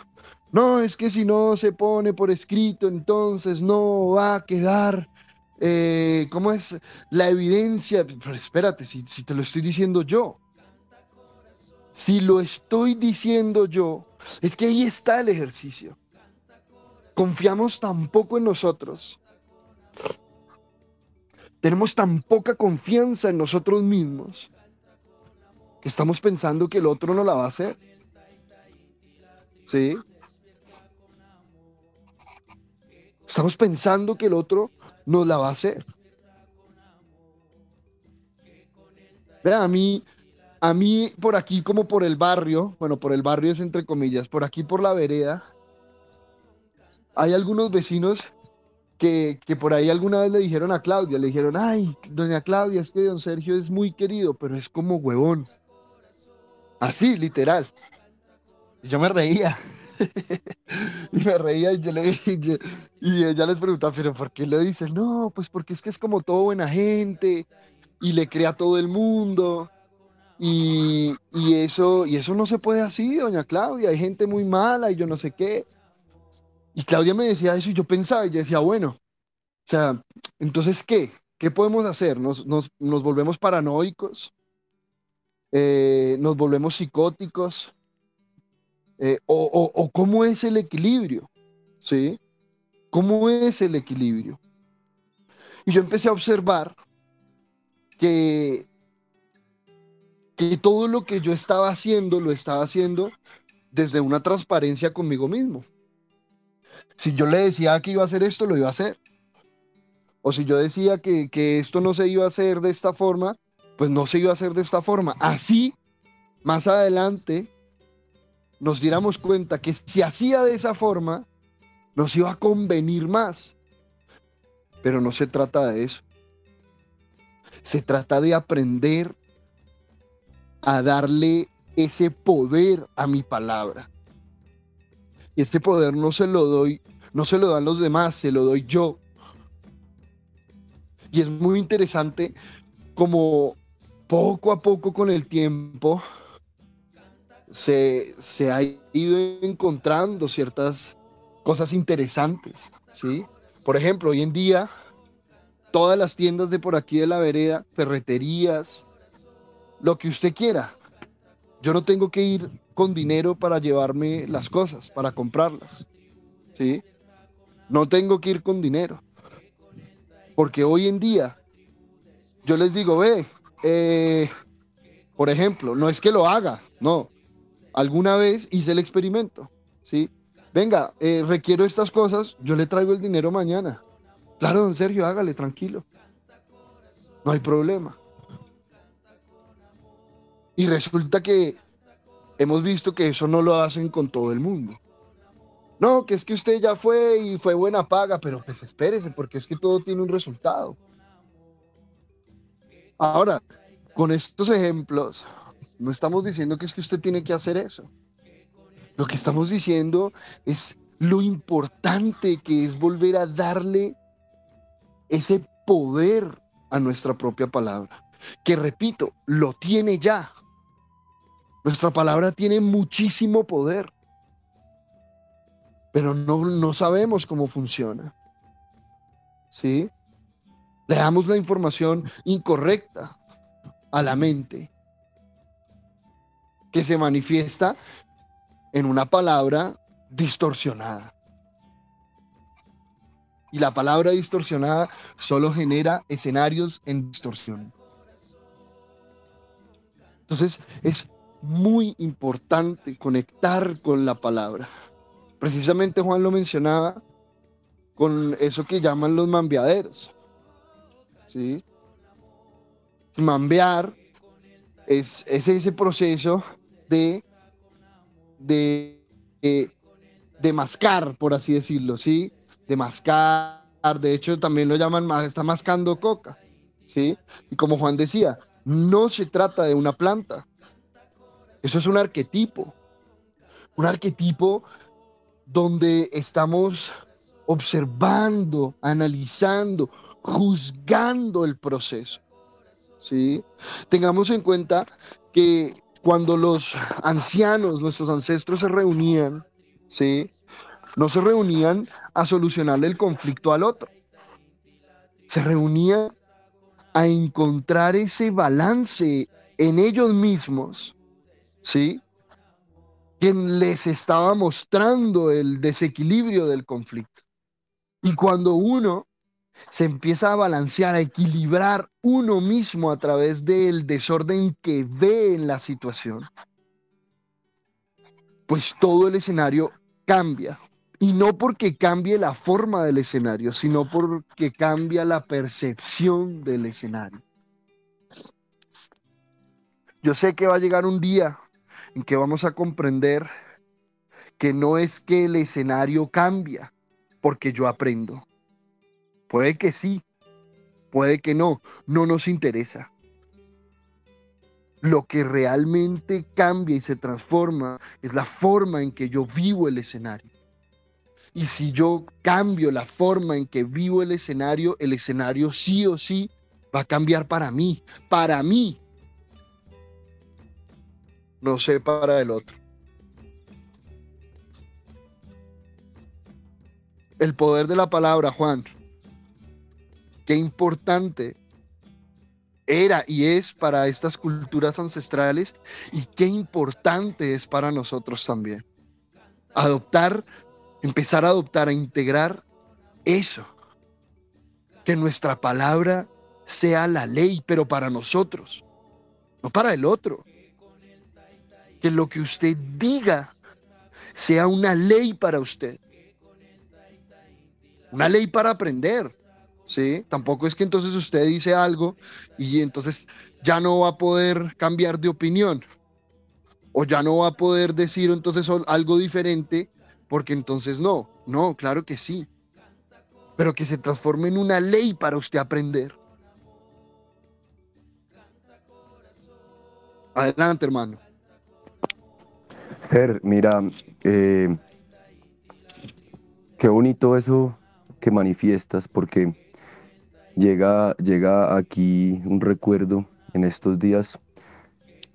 No, es que si no se pone por escrito, entonces no va a quedar, eh, ¿cómo es? La evidencia. Pero espérate, si, si te lo estoy diciendo yo, si lo estoy diciendo yo, es que ahí está el ejercicio. Confiamos tan poco en nosotros. Tenemos tan poca confianza en nosotros mismos que estamos pensando que el otro no la va a hacer. ¿Sí? Estamos pensando que el otro no la va a hacer. Vea, a mí a mí, por aquí, como por el barrio, bueno, por el barrio es entre comillas, por aquí por la vereda, hay algunos vecinos que, que, por ahí alguna vez le dijeron a Claudia, le dijeron, ay, doña Claudia, es que don Sergio es muy querido, pero es como huevón. Así, literal. Yo me reía. y me reía y yo le dije, y ella les preguntaba, pero ¿por qué le dices? No, pues porque es que es como todo buena gente y le crea a todo el mundo y, eso, y eso no se puede así, doña Claudia, hay gente muy mala y yo no sé qué. Y Claudia me decía eso y yo pensaba y yo decía, bueno, o sea, entonces, ¿qué? ¿Qué podemos hacer? ¿Nos, volvemos paranoicos? Eh, ¿Nos volvemos psicóticos? Eh, o, o, cómo es el equilibrio? ¿Sí? ¿Cómo es el equilibrio? Y yo empecé a observar que que todo lo que yo estaba haciendo lo estaba haciendo desde una transparencia conmigo mismo. Si yo le decía que iba a hacer esto, lo iba a hacer. O si yo decía que, que esto no se iba a hacer de esta forma, pues no se iba a hacer de esta forma. Así, más adelante, nos diéramos cuenta que si hacía de esa forma, nos iba a convenir más. Pero no se trata de eso. Se trata de aprender a darle ese poder a mi palabra. Y este poder no se lo doy, no se lo dan los demás, se lo doy yo. Y es muy interesante como poco a poco con el tiempo se, se ha ido encontrando ciertas cosas interesantes, ¿sí? Por ejemplo, hoy en día todas las tiendas de por aquí de la vereda, ferreterías, lo que usted quiera. Yo no tengo que ir con dinero para llevarme las cosas, para comprarlas. ¿Sí? No tengo que ir con dinero. Porque hoy en día, yo les digo, ve, eh, por ejemplo, no es que lo haga, no. Alguna vez hice el experimento, ¿sí? Venga, eh, requiero estas cosas, yo le traigo el dinero mañana. Claro, don Sergio, hágale, tranquilo. No hay problema. Y resulta que hemos visto que eso no lo hacen con todo el mundo. No, que es que usted ya fue y fue buena paga, pero pues espérese, porque es que todo tiene un resultado. Ahora, con estos ejemplos, no estamos diciendo que es que usted tiene que hacer eso. Lo que estamos diciendo es lo importante que es volver a darle ese poder a nuestra propia palabra, que repito, lo tiene ya Nuestra palabra tiene muchísimo poder, pero no, no sabemos cómo funciona. ¿Sí? Le damos la información incorrecta a la mente, que se manifiesta en una palabra distorsionada. Y la palabra distorsionada solo genera escenarios en distorsión. Entonces es muy importante conectar con la palabra. Precisamente Juan lo mencionaba con eso que llaman los mambiaderos. ¿sí? Mambear es, ese proceso de, de, de, mascar, por así decirlo, ¿sí? De mascar, de hecho también lo llaman, está mascando coca, ¿sí? Y como Juan decía, no se trata de una planta, eso es un arquetipo, un arquetipo donde estamos observando, analizando, juzgando el proceso. ¿sí? Tengamos en cuenta que cuando los ancianos, nuestros ancestros se reunían, ¿sí? no se reunían a solucionarle el conflicto al otro. Se reunían a encontrar ese balance en ellos mismos, ¿sí? Quien les estaba mostrando el desequilibrio del conflicto. Y cuando uno se empieza a balancear, a equilibrar uno mismo a través del desorden que ve en la situación, pues todo el escenario cambia. Y no porque cambie la forma del escenario, sino porque cambia la percepción del escenario. Yo sé que va a llegar un día en que vamos a comprender que no es que el escenario cambia porque yo aprendo. Puede que sí, puede que no, no nos interesa. Lo que realmente cambia y se transforma es la forma en que yo vivo el escenario. Y si yo cambio la forma en que vivo el escenario, el escenario sí o sí va a cambiar para mí, para mí. No sé para el otro. El poder de la palabra, Juan. Qué importante era y es para estas culturas ancestrales y qué importante es para nosotros también. Adoptar, empezar a adoptar, a integrar eso. Que nuestra palabra sea la ley, pero para nosotros, no para el otro. Que lo que usted diga sea una ley para usted. Una ley para aprender. ¿Sí? Tampoco es que entonces usted dice algo y entonces ya no va a poder cambiar de opinión o ya no va a poder decir entonces algo diferente porque entonces no, no, claro que sí, pero que se transforme en una ley para usted aprender. Adelante, hermano. Ser, mira, eh, qué bonito eso que manifiestas, porque llega, llega aquí un recuerdo en estos días.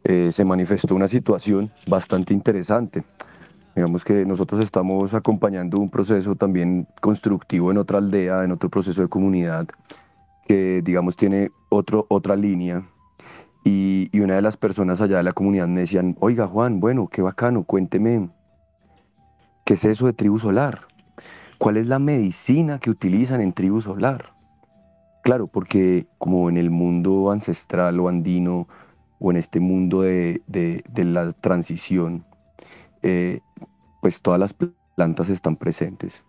Eh, se manifestó una situación bastante interesante. Digamos que nosotros estamos acompañando un proceso también constructivo en otra aldea, en otro proceso de comunidad, que digamos tiene otro, otra línea. Y, y una de las personas allá de la comunidad me decían, oiga Juan, bueno, qué bacano, cuénteme, ¿qué es eso de tribu solar? ¿Cuál es la medicina que utilizan en tribu solar? Claro, porque como en el mundo ancestral o andino o en este mundo de, la transición, eh, pues todas las plantas están presentes.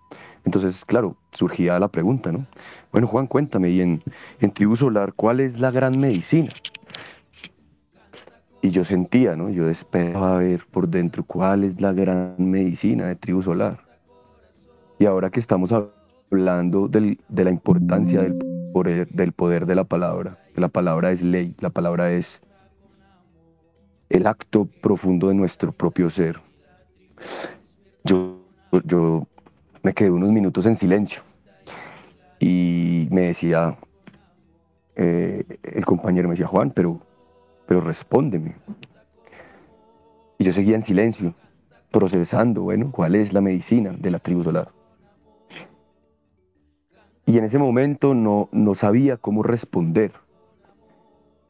Entonces, claro, surgía la pregunta, ¿no? Bueno, Juan, cuéntame, y en, Tribu Solar, ¿cuál es la gran medicina? Y yo sentía, ¿no? Yo esperaba ver por dentro cuál es la gran medicina de Tribu Solar. Y ahora que estamos hablando de la importancia del del poder de la palabra, la palabra es ley, la palabra es el acto profundo de nuestro propio ser. Yo, yo me quedé unos minutos en silencio y me decía, eh, el compañero me decía, Juan, pero, pero respóndeme. Y yo seguía en silencio, procesando, bueno, cuál es la medicina de la tribu solar. Y en ese momento no, no sabía cómo responder,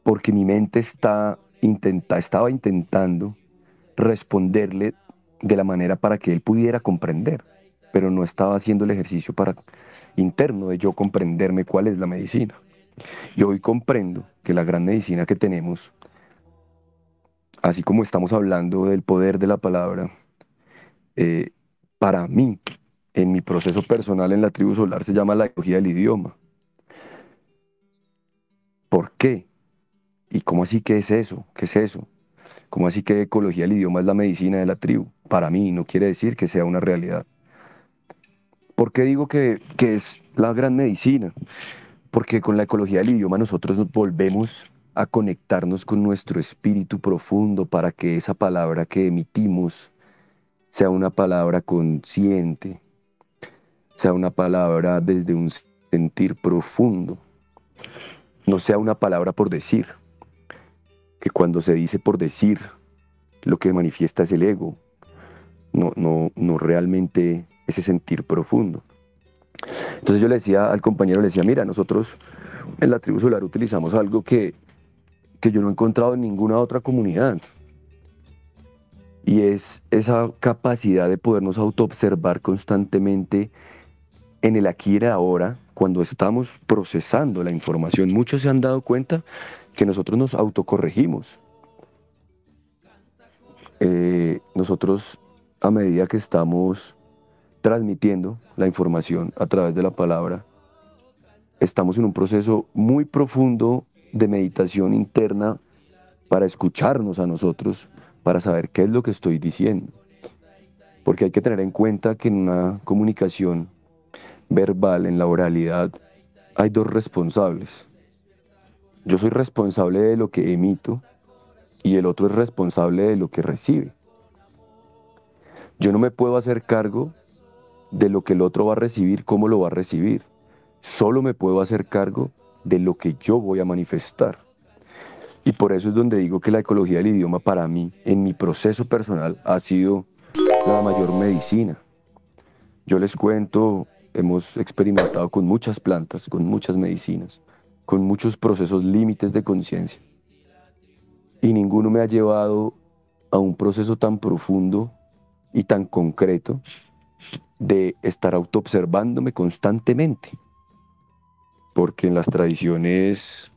porque mi mente está, intenta, estaba intentando responderle de la manera para que él pudiera comprender, pero no estaba haciendo el ejercicio para interno de yo comprenderme cuál es la medicina. Y hoy comprendo que la gran medicina que tenemos, así como estamos hablando del poder de la palabra, eh, para mí, en mi proceso personal en la tribu solar, se llama la ecología del idioma. ¿Por qué? ¿Y cómo así que es eso? ¿Qué es eso? ¿Cómo así que ecología del idioma es la medicina de la tribu? Para mí no quiere decir que sea una realidad. ¿Por qué digo que, que es la gran medicina? Porque con la ecología del idioma nosotros nos volvemos a conectarnos con nuestro espíritu profundo para que esa palabra que emitimos sea una palabra consciente, sea una palabra desde un sentir profundo, no sea una palabra por decir, que cuando se dice por decir, lo que manifiesta es el ego, no, no, no realmente ese sentir profundo. Entonces yo le decía al compañero, le decía, mira, nosotros en la tribu solar utilizamos algo que, que yo no he encontrado en ninguna otra comunidad. Y es esa capacidad de podernos autoobservar constantemente en el aquí y ahora, cuando estamos procesando la información. Muchos se han dado cuenta que nosotros nos autocorregimos. Eh, nosotros, a medida que estamos transmitiendo la información a través de la palabra, estamos en un proceso muy profundo de meditación interna para escucharnos a nosotros, para saber qué es lo que estoy diciendo. Porque hay que tener en cuenta que en una comunicación verbal, en la oralidad, hay dos responsables. Yo soy responsable de lo que emito y el otro es responsable de lo que recibe. Yo no me puedo hacer cargo de lo que el otro va a recibir, cómo lo va a recibir. Solo me puedo hacer cargo de lo que yo voy a manifestar. Y por eso es donde digo que la ecología del idioma para mí, en mi proceso personal, ha sido la mayor medicina. Yo les cuento, hemos experimentado con muchas plantas, con muchas medicinas, con muchos procesos límites de conciencia. Y ninguno me ha llevado a un proceso tan profundo y tan concreto de estar autoobservándome constantemente. Porque en las tradiciones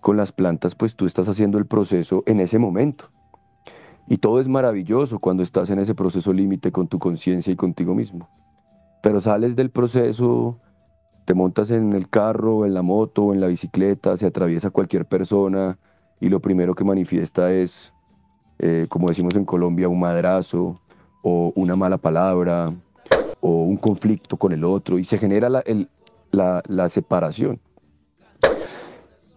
con las plantas, pues tú estás haciendo el proceso en ese momento. Y todo es maravilloso cuando estás en ese proceso límite con tu conciencia y contigo mismo. Pero sales del proceso, te montas en el carro, en la moto, en la bicicleta, se atraviesa cualquier persona y lo primero que manifiesta es, eh, como decimos en Colombia, un madrazo, o una mala palabra o un conflicto con el otro y se genera la, la, separación.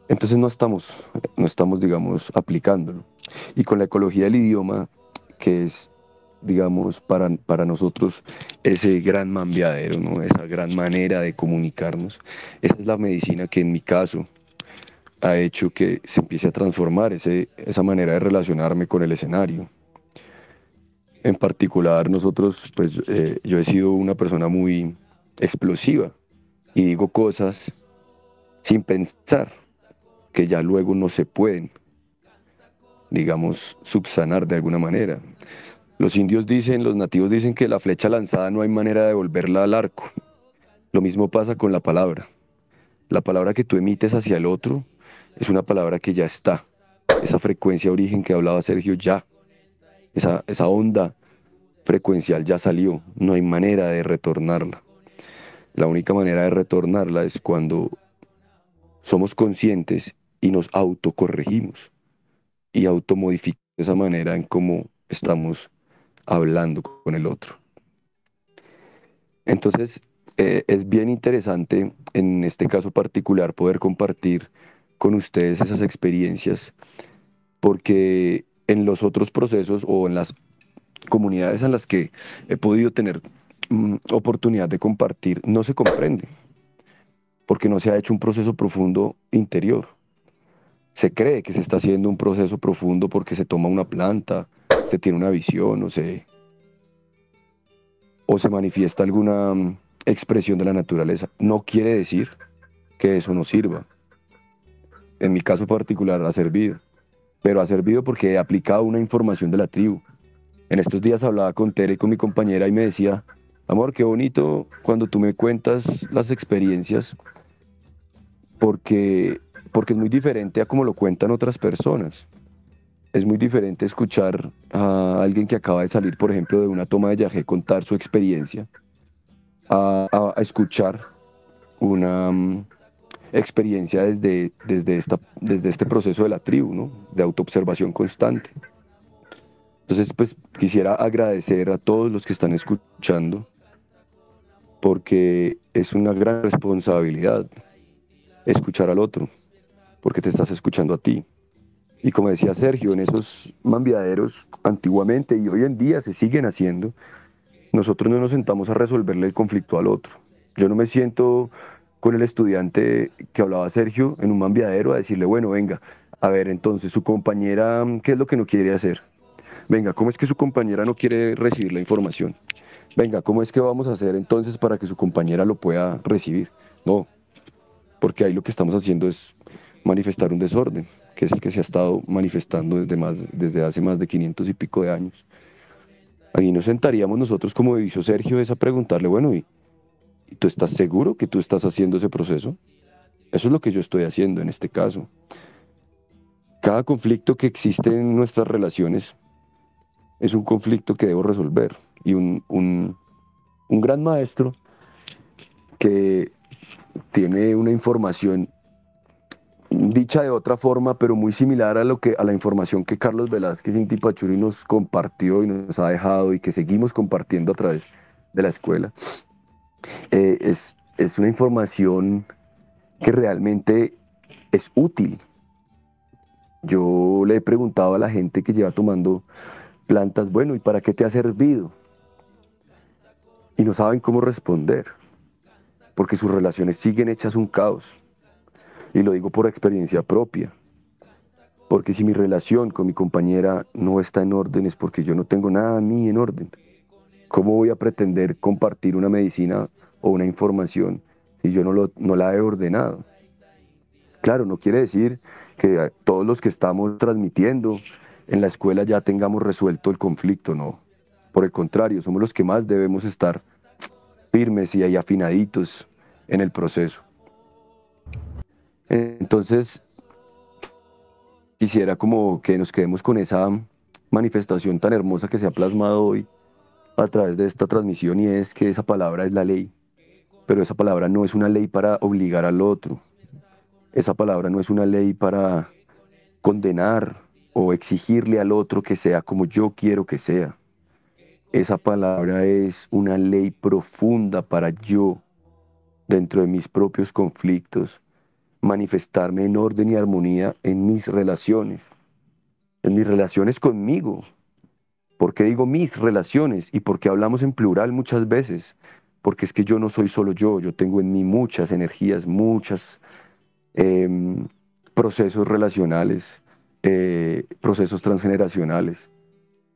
Entonces no estamos, no estamos, digamos, aplicándolo. Y con la ecología del idioma, que es, digamos, para, para nosotros ese gran mambiadero, ¿no? esa gran manera de comunicarnos, esa es la medicina que en mi caso ha hecho que se empiece a transformar ese, esa manera de relacionarme con el escenario. En particular, nosotros, pues eh, yo he sido una persona muy explosiva y digo cosas sin pensar que ya luego no se pueden, digamos, subsanar de alguna manera. Los indios dicen, los nativos dicen que la flecha lanzada no hay manera de volverla al arco. Lo mismo pasa con la palabra. La palabra que tú emites hacia el otro es una palabra que ya está. Esa frecuencia origen que hablaba Sergio ya esa, esa onda frecuencial ya salió, no hay manera de retornarla. La única manera de retornarla es cuando somos conscientes y nos autocorregimos y automodificamos esa manera en cómo estamos hablando con el otro. Entonces, eh, es bien interesante en este caso particular poder compartir con ustedes esas experiencias, porque en los otros procesos o en las comunidades en las que he podido tener mm, oportunidad de compartir, no se comprende, porque no se ha hecho un proceso profundo interior. Se cree que se está haciendo un proceso profundo porque se toma una planta se tiene una visión o se, o se manifiesta alguna mm, expresión de la naturaleza. No quiere decir que eso no sirva. En mi caso particular ha servido, pero ha servido porque he aplicado una información de la tribu. En estos días hablaba con Tere, con mi compañera, y me decía, amor, qué bonito cuando tú me cuentas las experiencias, porque, porque es muy diferente a como lo cuentan otras personas. Es muy diferente escuchar a alguien que acaba de salir, por ejemplo, de una toma de yagé contar su experiencia, a, escuchar una mm, experiencia desde, desde, esta, desde este proceso de la tribu, ¿no? de autoobservación constante. Entonces, pues quisiera agradecer a todos los que están escuchando, porque es una gran responsabilidad escuchar al otro, porque te estás escuchando a ti. Y como decía Sergio, en esos mambiaderos antiguamente y hoy en día se siguen haciendo, nosotros no nos sentamos a resolverle el conflicto al otro. Yo no me siento con el estudiante que hablaba Sergio en un mambiadero a decirle, bueno, venga, a ver, entonces su compañera, ¿qué es lo que no quiere hacer? Venga, ¿cómo es que su compañera no quiere recibir la información? Venga, ¿cómo es que vamos a hacer entonces para que su compañera lo pueda recibir? No, porque ahí lo que estamos haciendo es manifestar un desorden que es el que se ha estado manifestando desde, más, desde hace más de 500 y pico de años. Ahí nos sentaríamos nosotros, como dijo Sergio, es a preguntarle, bueno, ¿y, tú estás seguro que tú estás haciendo ese proceso? Eso es lo que yo estoy haciendo en este caso. Cada conflicto que existe en nuestras relaciones es un conflicto que debo resolver. Y un, un, un gran maestro que tiene una información dicha de otra forma, pero muy similar a, lo que, a la información que Carlos Velázquez Intipachuri nos compartió y nos ha dejado y que seguimos compartiendo a través de la escuela. Eh, es, es una información que realmente es útil. Yo le he preguntado a la gente que lleva tomando plantas, bueno, ¿y para qué te ha servido? Y no saben cómo responder, porque sus relaciones siguen hechas un caos y lo digo por experiencia propia. Porque si mi relación con mi compañera no está en orden es porque yo no tengo nada a mí en orden. ¿Cómo voy a pretender compartir una medicina o una información si yo no, lo, no la he ordenado? Claro, no quiere decir que todos los que estamos transmitiendo en la escuela ya tengamos resuelto el conflicto, no. Por el contrario, somos los que más debemos estar firmes y ahí afinaditos en el proceso. Entonces, quisiera como que nos quedemos con esa manifestación tan hermosa que se ha plasmado hoy a través de esta transmisión y es que esa palabra es la ley, pero esa palabra no es una ley para obligar al otro, esa palabra no es una ley para condenar o exigirle al otro que sea como yo quiero que sea. Esa palabra es una ley profunda para yo, dentro de mis propios conflictos, manifestarme en orden y armonía en mis relaciones, en mis relaciones conmigo. ¿Por qué digo mis relaciones? Y porque hablamos en plural muchas veces. Porque es que yo no soy solo yo, yo tengo en mí muchas energías, muchos em, procesos relacionales, eh, procesos transgeneracionales,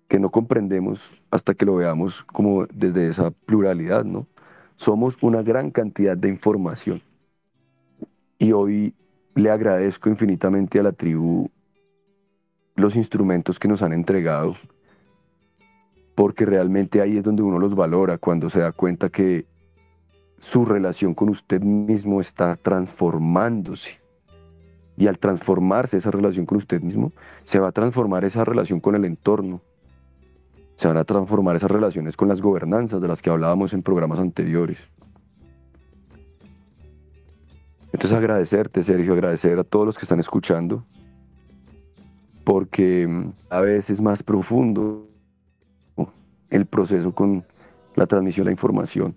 que no comprendemos hasta que lo veamos como desde esa pluralidad, ¿no? Somos una gran cantidad de información. Y hoy le agradezco infinitamente a la tribu los instrumentos que nos han entregado, porque realmente ahí es donde uno los valora, cuando se da cuenta que su relación con usted mismo está transformándose. Y al transformarse esa relación con usted mismo, se va a transformar esa relación con el entorno. Se van a transformar esas relaciones con las gobernanzas de las que hablábamos en programas anteriores. Entonces agradecerte, Sergio, agradecer a todos los que están escuchando, porque mm, a veces es más profundo el proceso con la transmisión de la información.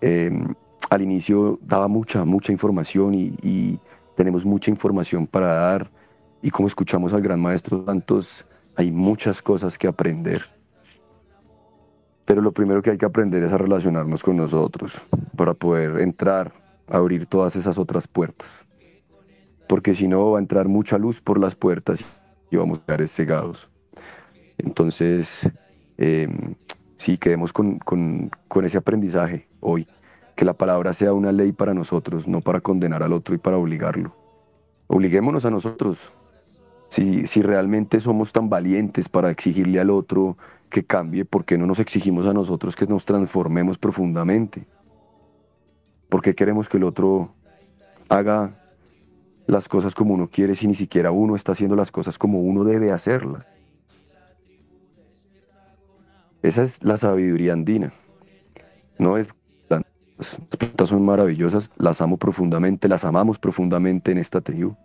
Em, al inicio daba mucha, mucha información y, tenemos mucha información para dar y como escuchamos al gran maestro Santos, hay muchas cosas que aprender. Pero lo primero que hay que aprender es a relacionarnos con nosotros para poder entrar abrir todas esas otras puertas. Porque si no va a entrar mucha luz por las puertas y vamos a quedar cegados. Entonces, em, sí, quedemos con, con, con ese aprendizaje hoy, que la palabra sea una ley para nosotros, no para condenar al otro y para obligarlo. Obliguémonos a nosotros. Si, si realmente somos tan valientes para exigirle al otro que cambie, ¿por qué no nos exigimos a nosotros que nos transformemos profundamente? ¿Por qué queremos que el otro haga las cosas como uno quiere si ni siquiera uno está haciendo las cosas como uno debe hacerlas? Esa es la sabiduría andina. No es las plantas son maravillosas, las amo profundamente, las amamos profundamente en esta tribu.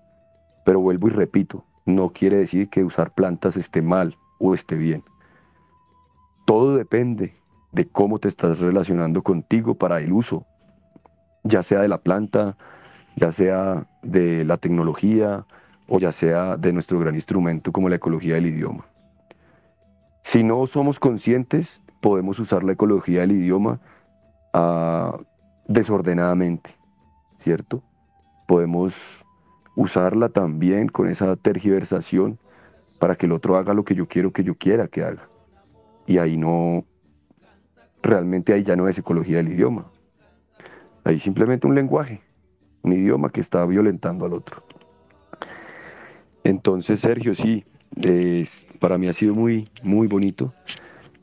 Pero vuelvo y repito, no quiere decir que usar plantas esté mal o esté bien. Todo depende de cómo te estás relacionando contigo para el uso, ya sea de la planta, ya sea de la tecnología o ya sea de nuestro gran instrumento como la ecología del idioma. Si no somos conscientes, podemos usar la ecología del idioma ah, desordenadamente, ¿cierto? Podemos usarla también con esa tergiversación para que el otro haga lo que yo quiero que yo quiera que haga. Y ahí no, realmente ahí ya no es ecología del idioma. Ahí simplemente un lenguaje, un idioma que está violentando al otro. Entonces, Sergio, sí, es, para mí ha sido muy, muy bonito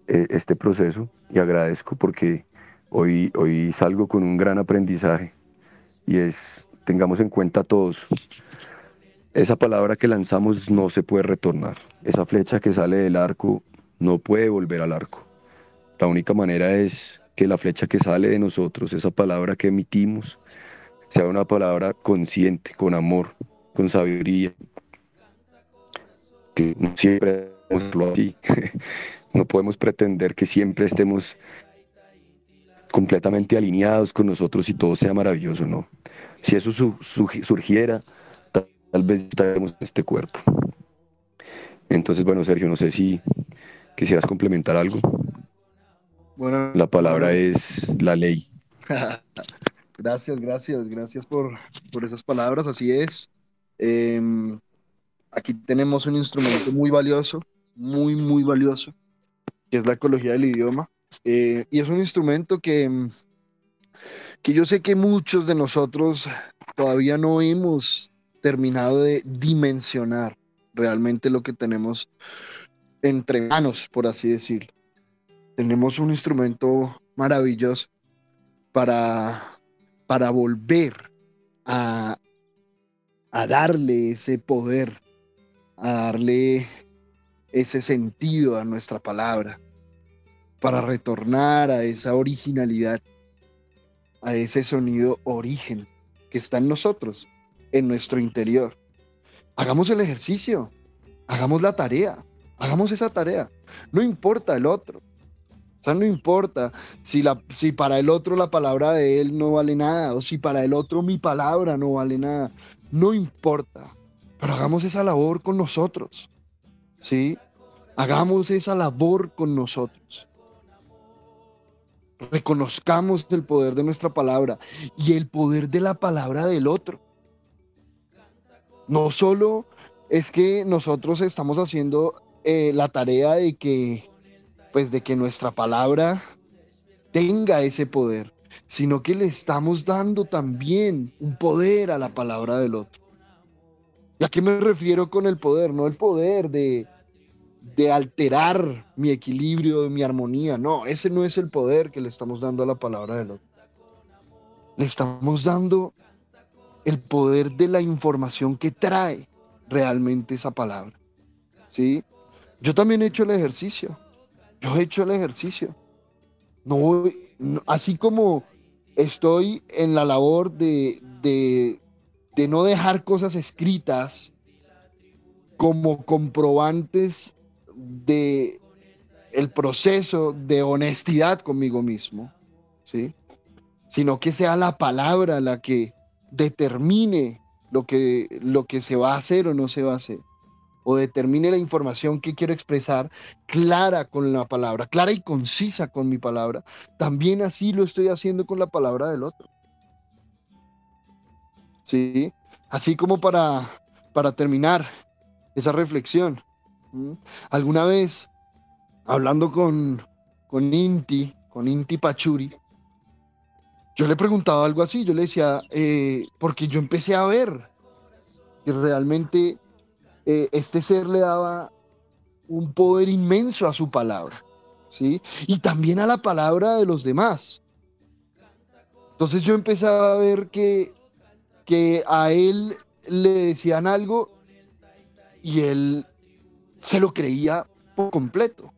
eh, este proceso y agradezco porque hoy, hoy salgo con un gran aprendizaje y es, tengamos en cuenta todos, esa palabra que lanzamos no se puede retornar, esa flecha que sale del arco no puede volver al arco. La única manera es que la flecha que sale de nosotros, esa palabra que emitimos, sea una palabra consciente, con amor, con sabiduría, que no siempre no podemos pretender que siempre estemos completamente alineados con nosotros y todo sea maravilloso, no. Si eso surgiera, tal vez estaremos en este cuerpo. Entonces, bueno, Sergio, no sé si quisieras complementar algo. Bueno, la palabra es la ley. gracias, gracias, gracias por, por esas palabras, así es. Em, aquí tenemos un instrumento muy valioso, muy, muy valioso, que es la ecología del idioma. Eh, y es un instrumento que, que yo sé que muchos de nosotros todavía no hemos terminado de dimensionar realmente lo que tenemos entre manos, por así decirlo. Tenemos un instrumento maravilloso para, para volver a, a darle ese poder a darle ese sentido a nuestra palabra, para retornar a esa originalidad, a ese sonido origen que está en nosotros, en nuestro interior. Hagamos el ejercicio, hagamos la tarea, hagamos esa tarea. No importa el otro. O sea, no importa si, la, si para el otro la palabra de él no vale nada o si para el otro mi palabra no vale nada. No importa. Pero hagamos esa labor con nosotros. ¿Sí? Hagamos esa labor con nosotros. Reconozcamos el poder de nuestra palabra y el poder de la palabra del otro. No solo es que nosotros estamos haciendo eh, la tarea de que, pues, de que nuestra palabra tenga ese poder, sino que le estamos dando también un poder a la palabra del otro. ¿Y a qué me refiero con el poder? No el poder de, de alterar mi equilibrio, mi armonía. No, ese no es el poder que le estamos dando a la palabra del otro. Le estamos dando el poder de la información que trae realmente esa palabra. ¿Sí? Yo también he hecho el ejercicio. Yo he hecho el ejercicio. No, así como estoy en la labor de, de no dejar cosas escritas como comprobantes de el proceso de honestidad conmigo mismo, ¿sí? Sino que sea la palabra la que determine lo que, lo que se va a hacer o no se va a hacer, o determine la información que quiero expresar clara con la palabra, clara y concisa con mi palabra, también así lo estoy haciendo con la palabra del otro. ¿sí? Así como para, para terminar esa reflexión. ¿Alguna vez hablando con, con Inti, con Inti Pachuri, yo le preguntaba algo así, yo le decía, eh, porque yo empecé a ver que realmente eh, este ser le daba un poder inmenso a su palabra, ¿sí? Y también a la palabra de los demás. Entonces yo empezaba a ver que, que a él le decían algo y él se lo creía por completo.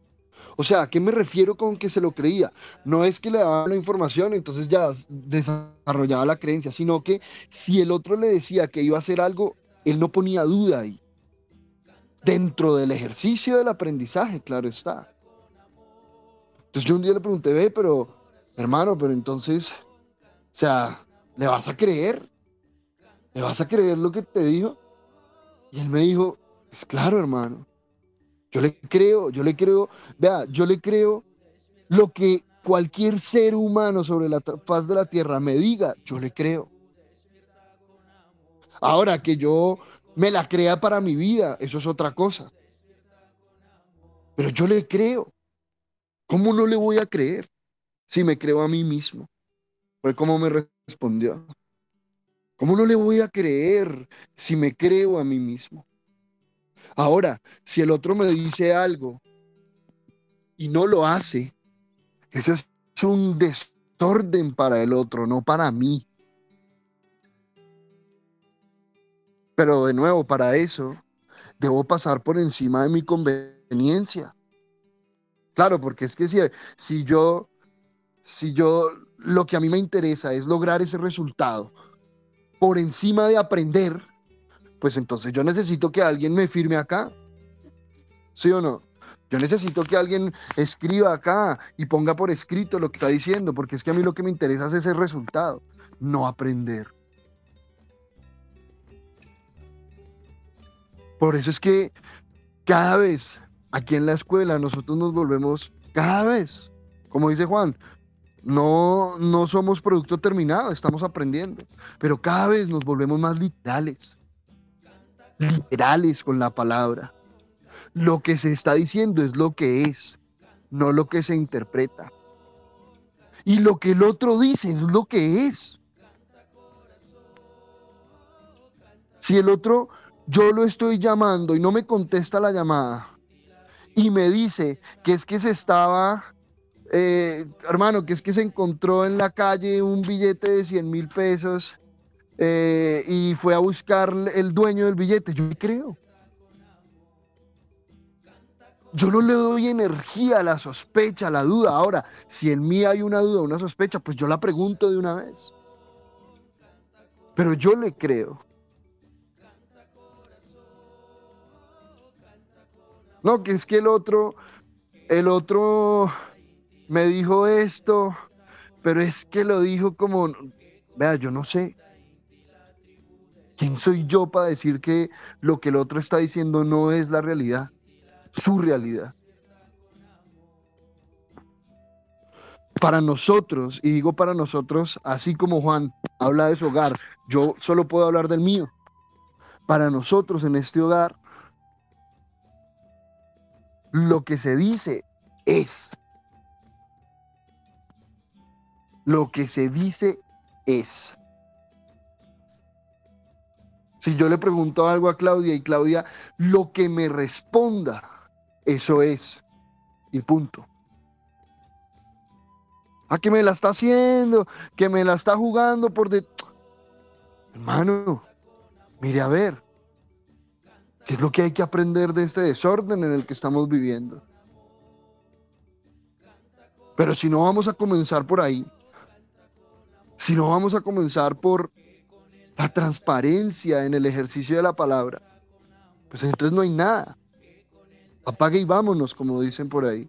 O sea, ¿a qué me refiero con que se lo creía? No es que le daban la información, entonces ya desarrollaba la creencia, sino que si el otro le decía que iba a hacer algo, él no ponía duda ahí. Dentro del ejercicio del aprendizaje, claro está. Entonces yo un día le pregunté, ve, pero hermano, pero entonces, o sea, ¿le vas a creer? ¿Le vas a creer lo que te dijo? Y él me dijo, es pues claro, hermano. Yo le creo, yo le creo, vea, yo le creo lo que cualquier ser humano sobre la faz de la tierra me diga, yo le creo. Ahora que yo me la crea para mi vida, eso es otra cosa. Pero yo le creo. ¿Cómo no le voy a creer si me creo a mí mismo? Fue como me respondió. ¿Cómo no le voy a creer si me creo a mí mismo? Ahora, si el otro me dice algo y no lo hace, eso es un desorden para el otro, no para mí. Pero de nuevo, para eso, debo pasar por encima de mi conveniencia. Claro, porque es que si, si yo, si yo, lo que a mí me interesa es lograr ese resultado por encima de aprender, pues entonces yo necesito que alguien me firme acá. ¿Sí o no? Yo necesito que alguien escriba acá y ponga por escrito lo que está diciendo, porque es que a mí lo que me interesa es ese resultado, no aprender. Por eso es que cada vez aquí en la escuela nosotros nos volvemos, cada vez, como dice Juan, no, no somos producto terminado, estamos aprendiendo, pero cada vez nos volvemos más literales literales con la palabra. Lo que se está diciendo es lo que es, no lo que se interpreta. Y lo que el otro dice es lo que es. Si el otro, yo lo estoy llamando y no me contesta la llamada y me dice que es que se estaba, eh, hermano, que es que se encontró en la calle un billete de 100 mil pesos eh, y fue a buscar el dueño del billete. Yo le creo. Yo no le doy energía a la sospecha, a la duda. Ahora, si en mí hay una duda, una sospecha, pues yo la pregunto de una vez. Pero yo le creo. No, que es que el otro, el otro me dijo esto, pero es que lo dijo como, vea, yo no sé. ¿Quién soy yo para decir que lo que el otro está diciendo no es la realidad? Su realidad. Para nosotros, y digo para nosotros, así como Juan habla de su hogar, yo solo puedo hablar del mío. Para nosotros en este hogar, lo que se dice es. Lo que se dice es. Si yo le pregunto algo a Claudia y Claudia lo que me responda, eso es. Y punto. A que me la está haciendo, que me la está jugando por de... Hermano, mire a ver. ¿Qué es lo que hay que aprender de este desorden en el que estamos viviendo? Pero si no vamos a comenzar por ahí, si no vamos a comenzar por la transparencia en el ejercicio de la palabra, pues entonces no hay nada. Apague y vámonos, como dicen por ahí.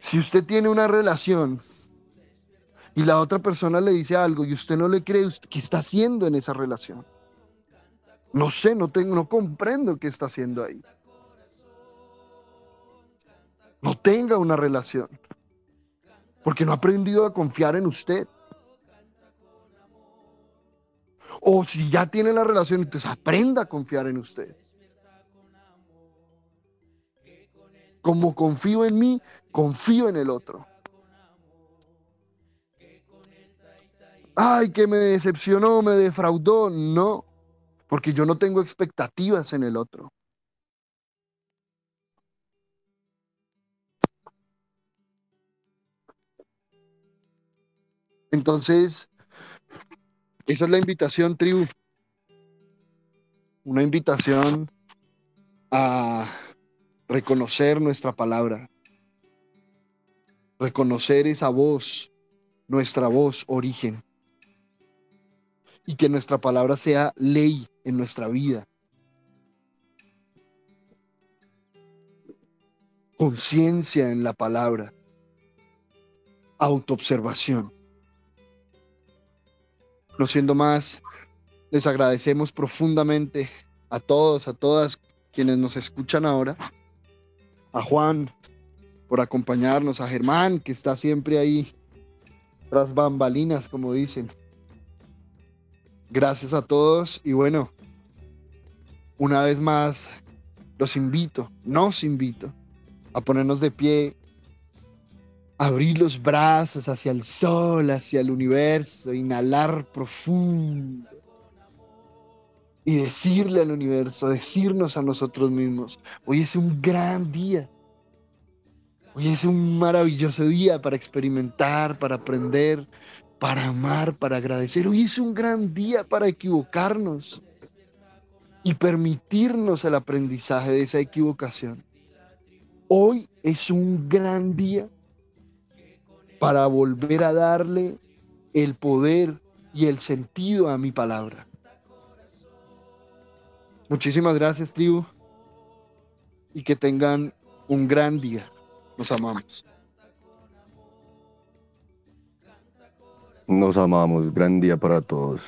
Si usted tiene una relación y la otra persona le dice algo y usted no le cree, ¿qué está haciendo en esa relación? No sé, no tengo, no comprendo qué está haciendo ahí. No tenga una relación. Porque no ha aprendido a confiar en usted. O si ya tiene la relación, entonces aprenda a confiar en usted. Como confío en mí, confío en el otro. Ay, que me decepcionó, me defraudó. No, porque yo no tengo expectativas en el otro. Entonces, esa es la invitación, tribu. Una invitación a reconocer nuestra palabra, reconocer esa voz, nuestra voz, origen, y que nuestra palabra sea ley en nuestra vida. Conciencia en la palabra, autoobservación. No siendo más, les agradecemos profundamente a todos, a todas quienes nos escuchan ahora, a Juan por acompañarnos, a Germán que está siempre ahí tras bambalinas, como dicen. Gracias a todos y bueno, una vez más los invito, nos invito a ponernos de pie abrir los brazos hacia el sol, hacia el universo, inhalar profundo y decirle al universo, decirnos a nosotros mismos, hoy es un gran día, hoy es un maravilloso día para experimentar, para aprender, para amar, para agradecer, hoy es un gran día para equivocarnos y permitirnos el aprendizaje de esa equivocación. Hoy es un gran día para volver a darle el poder y el sentido a mi palabra. Muchísimas gracias, tribu, y que tengan un gran día. Nos amamos. Nos amamos. Gran día para todos.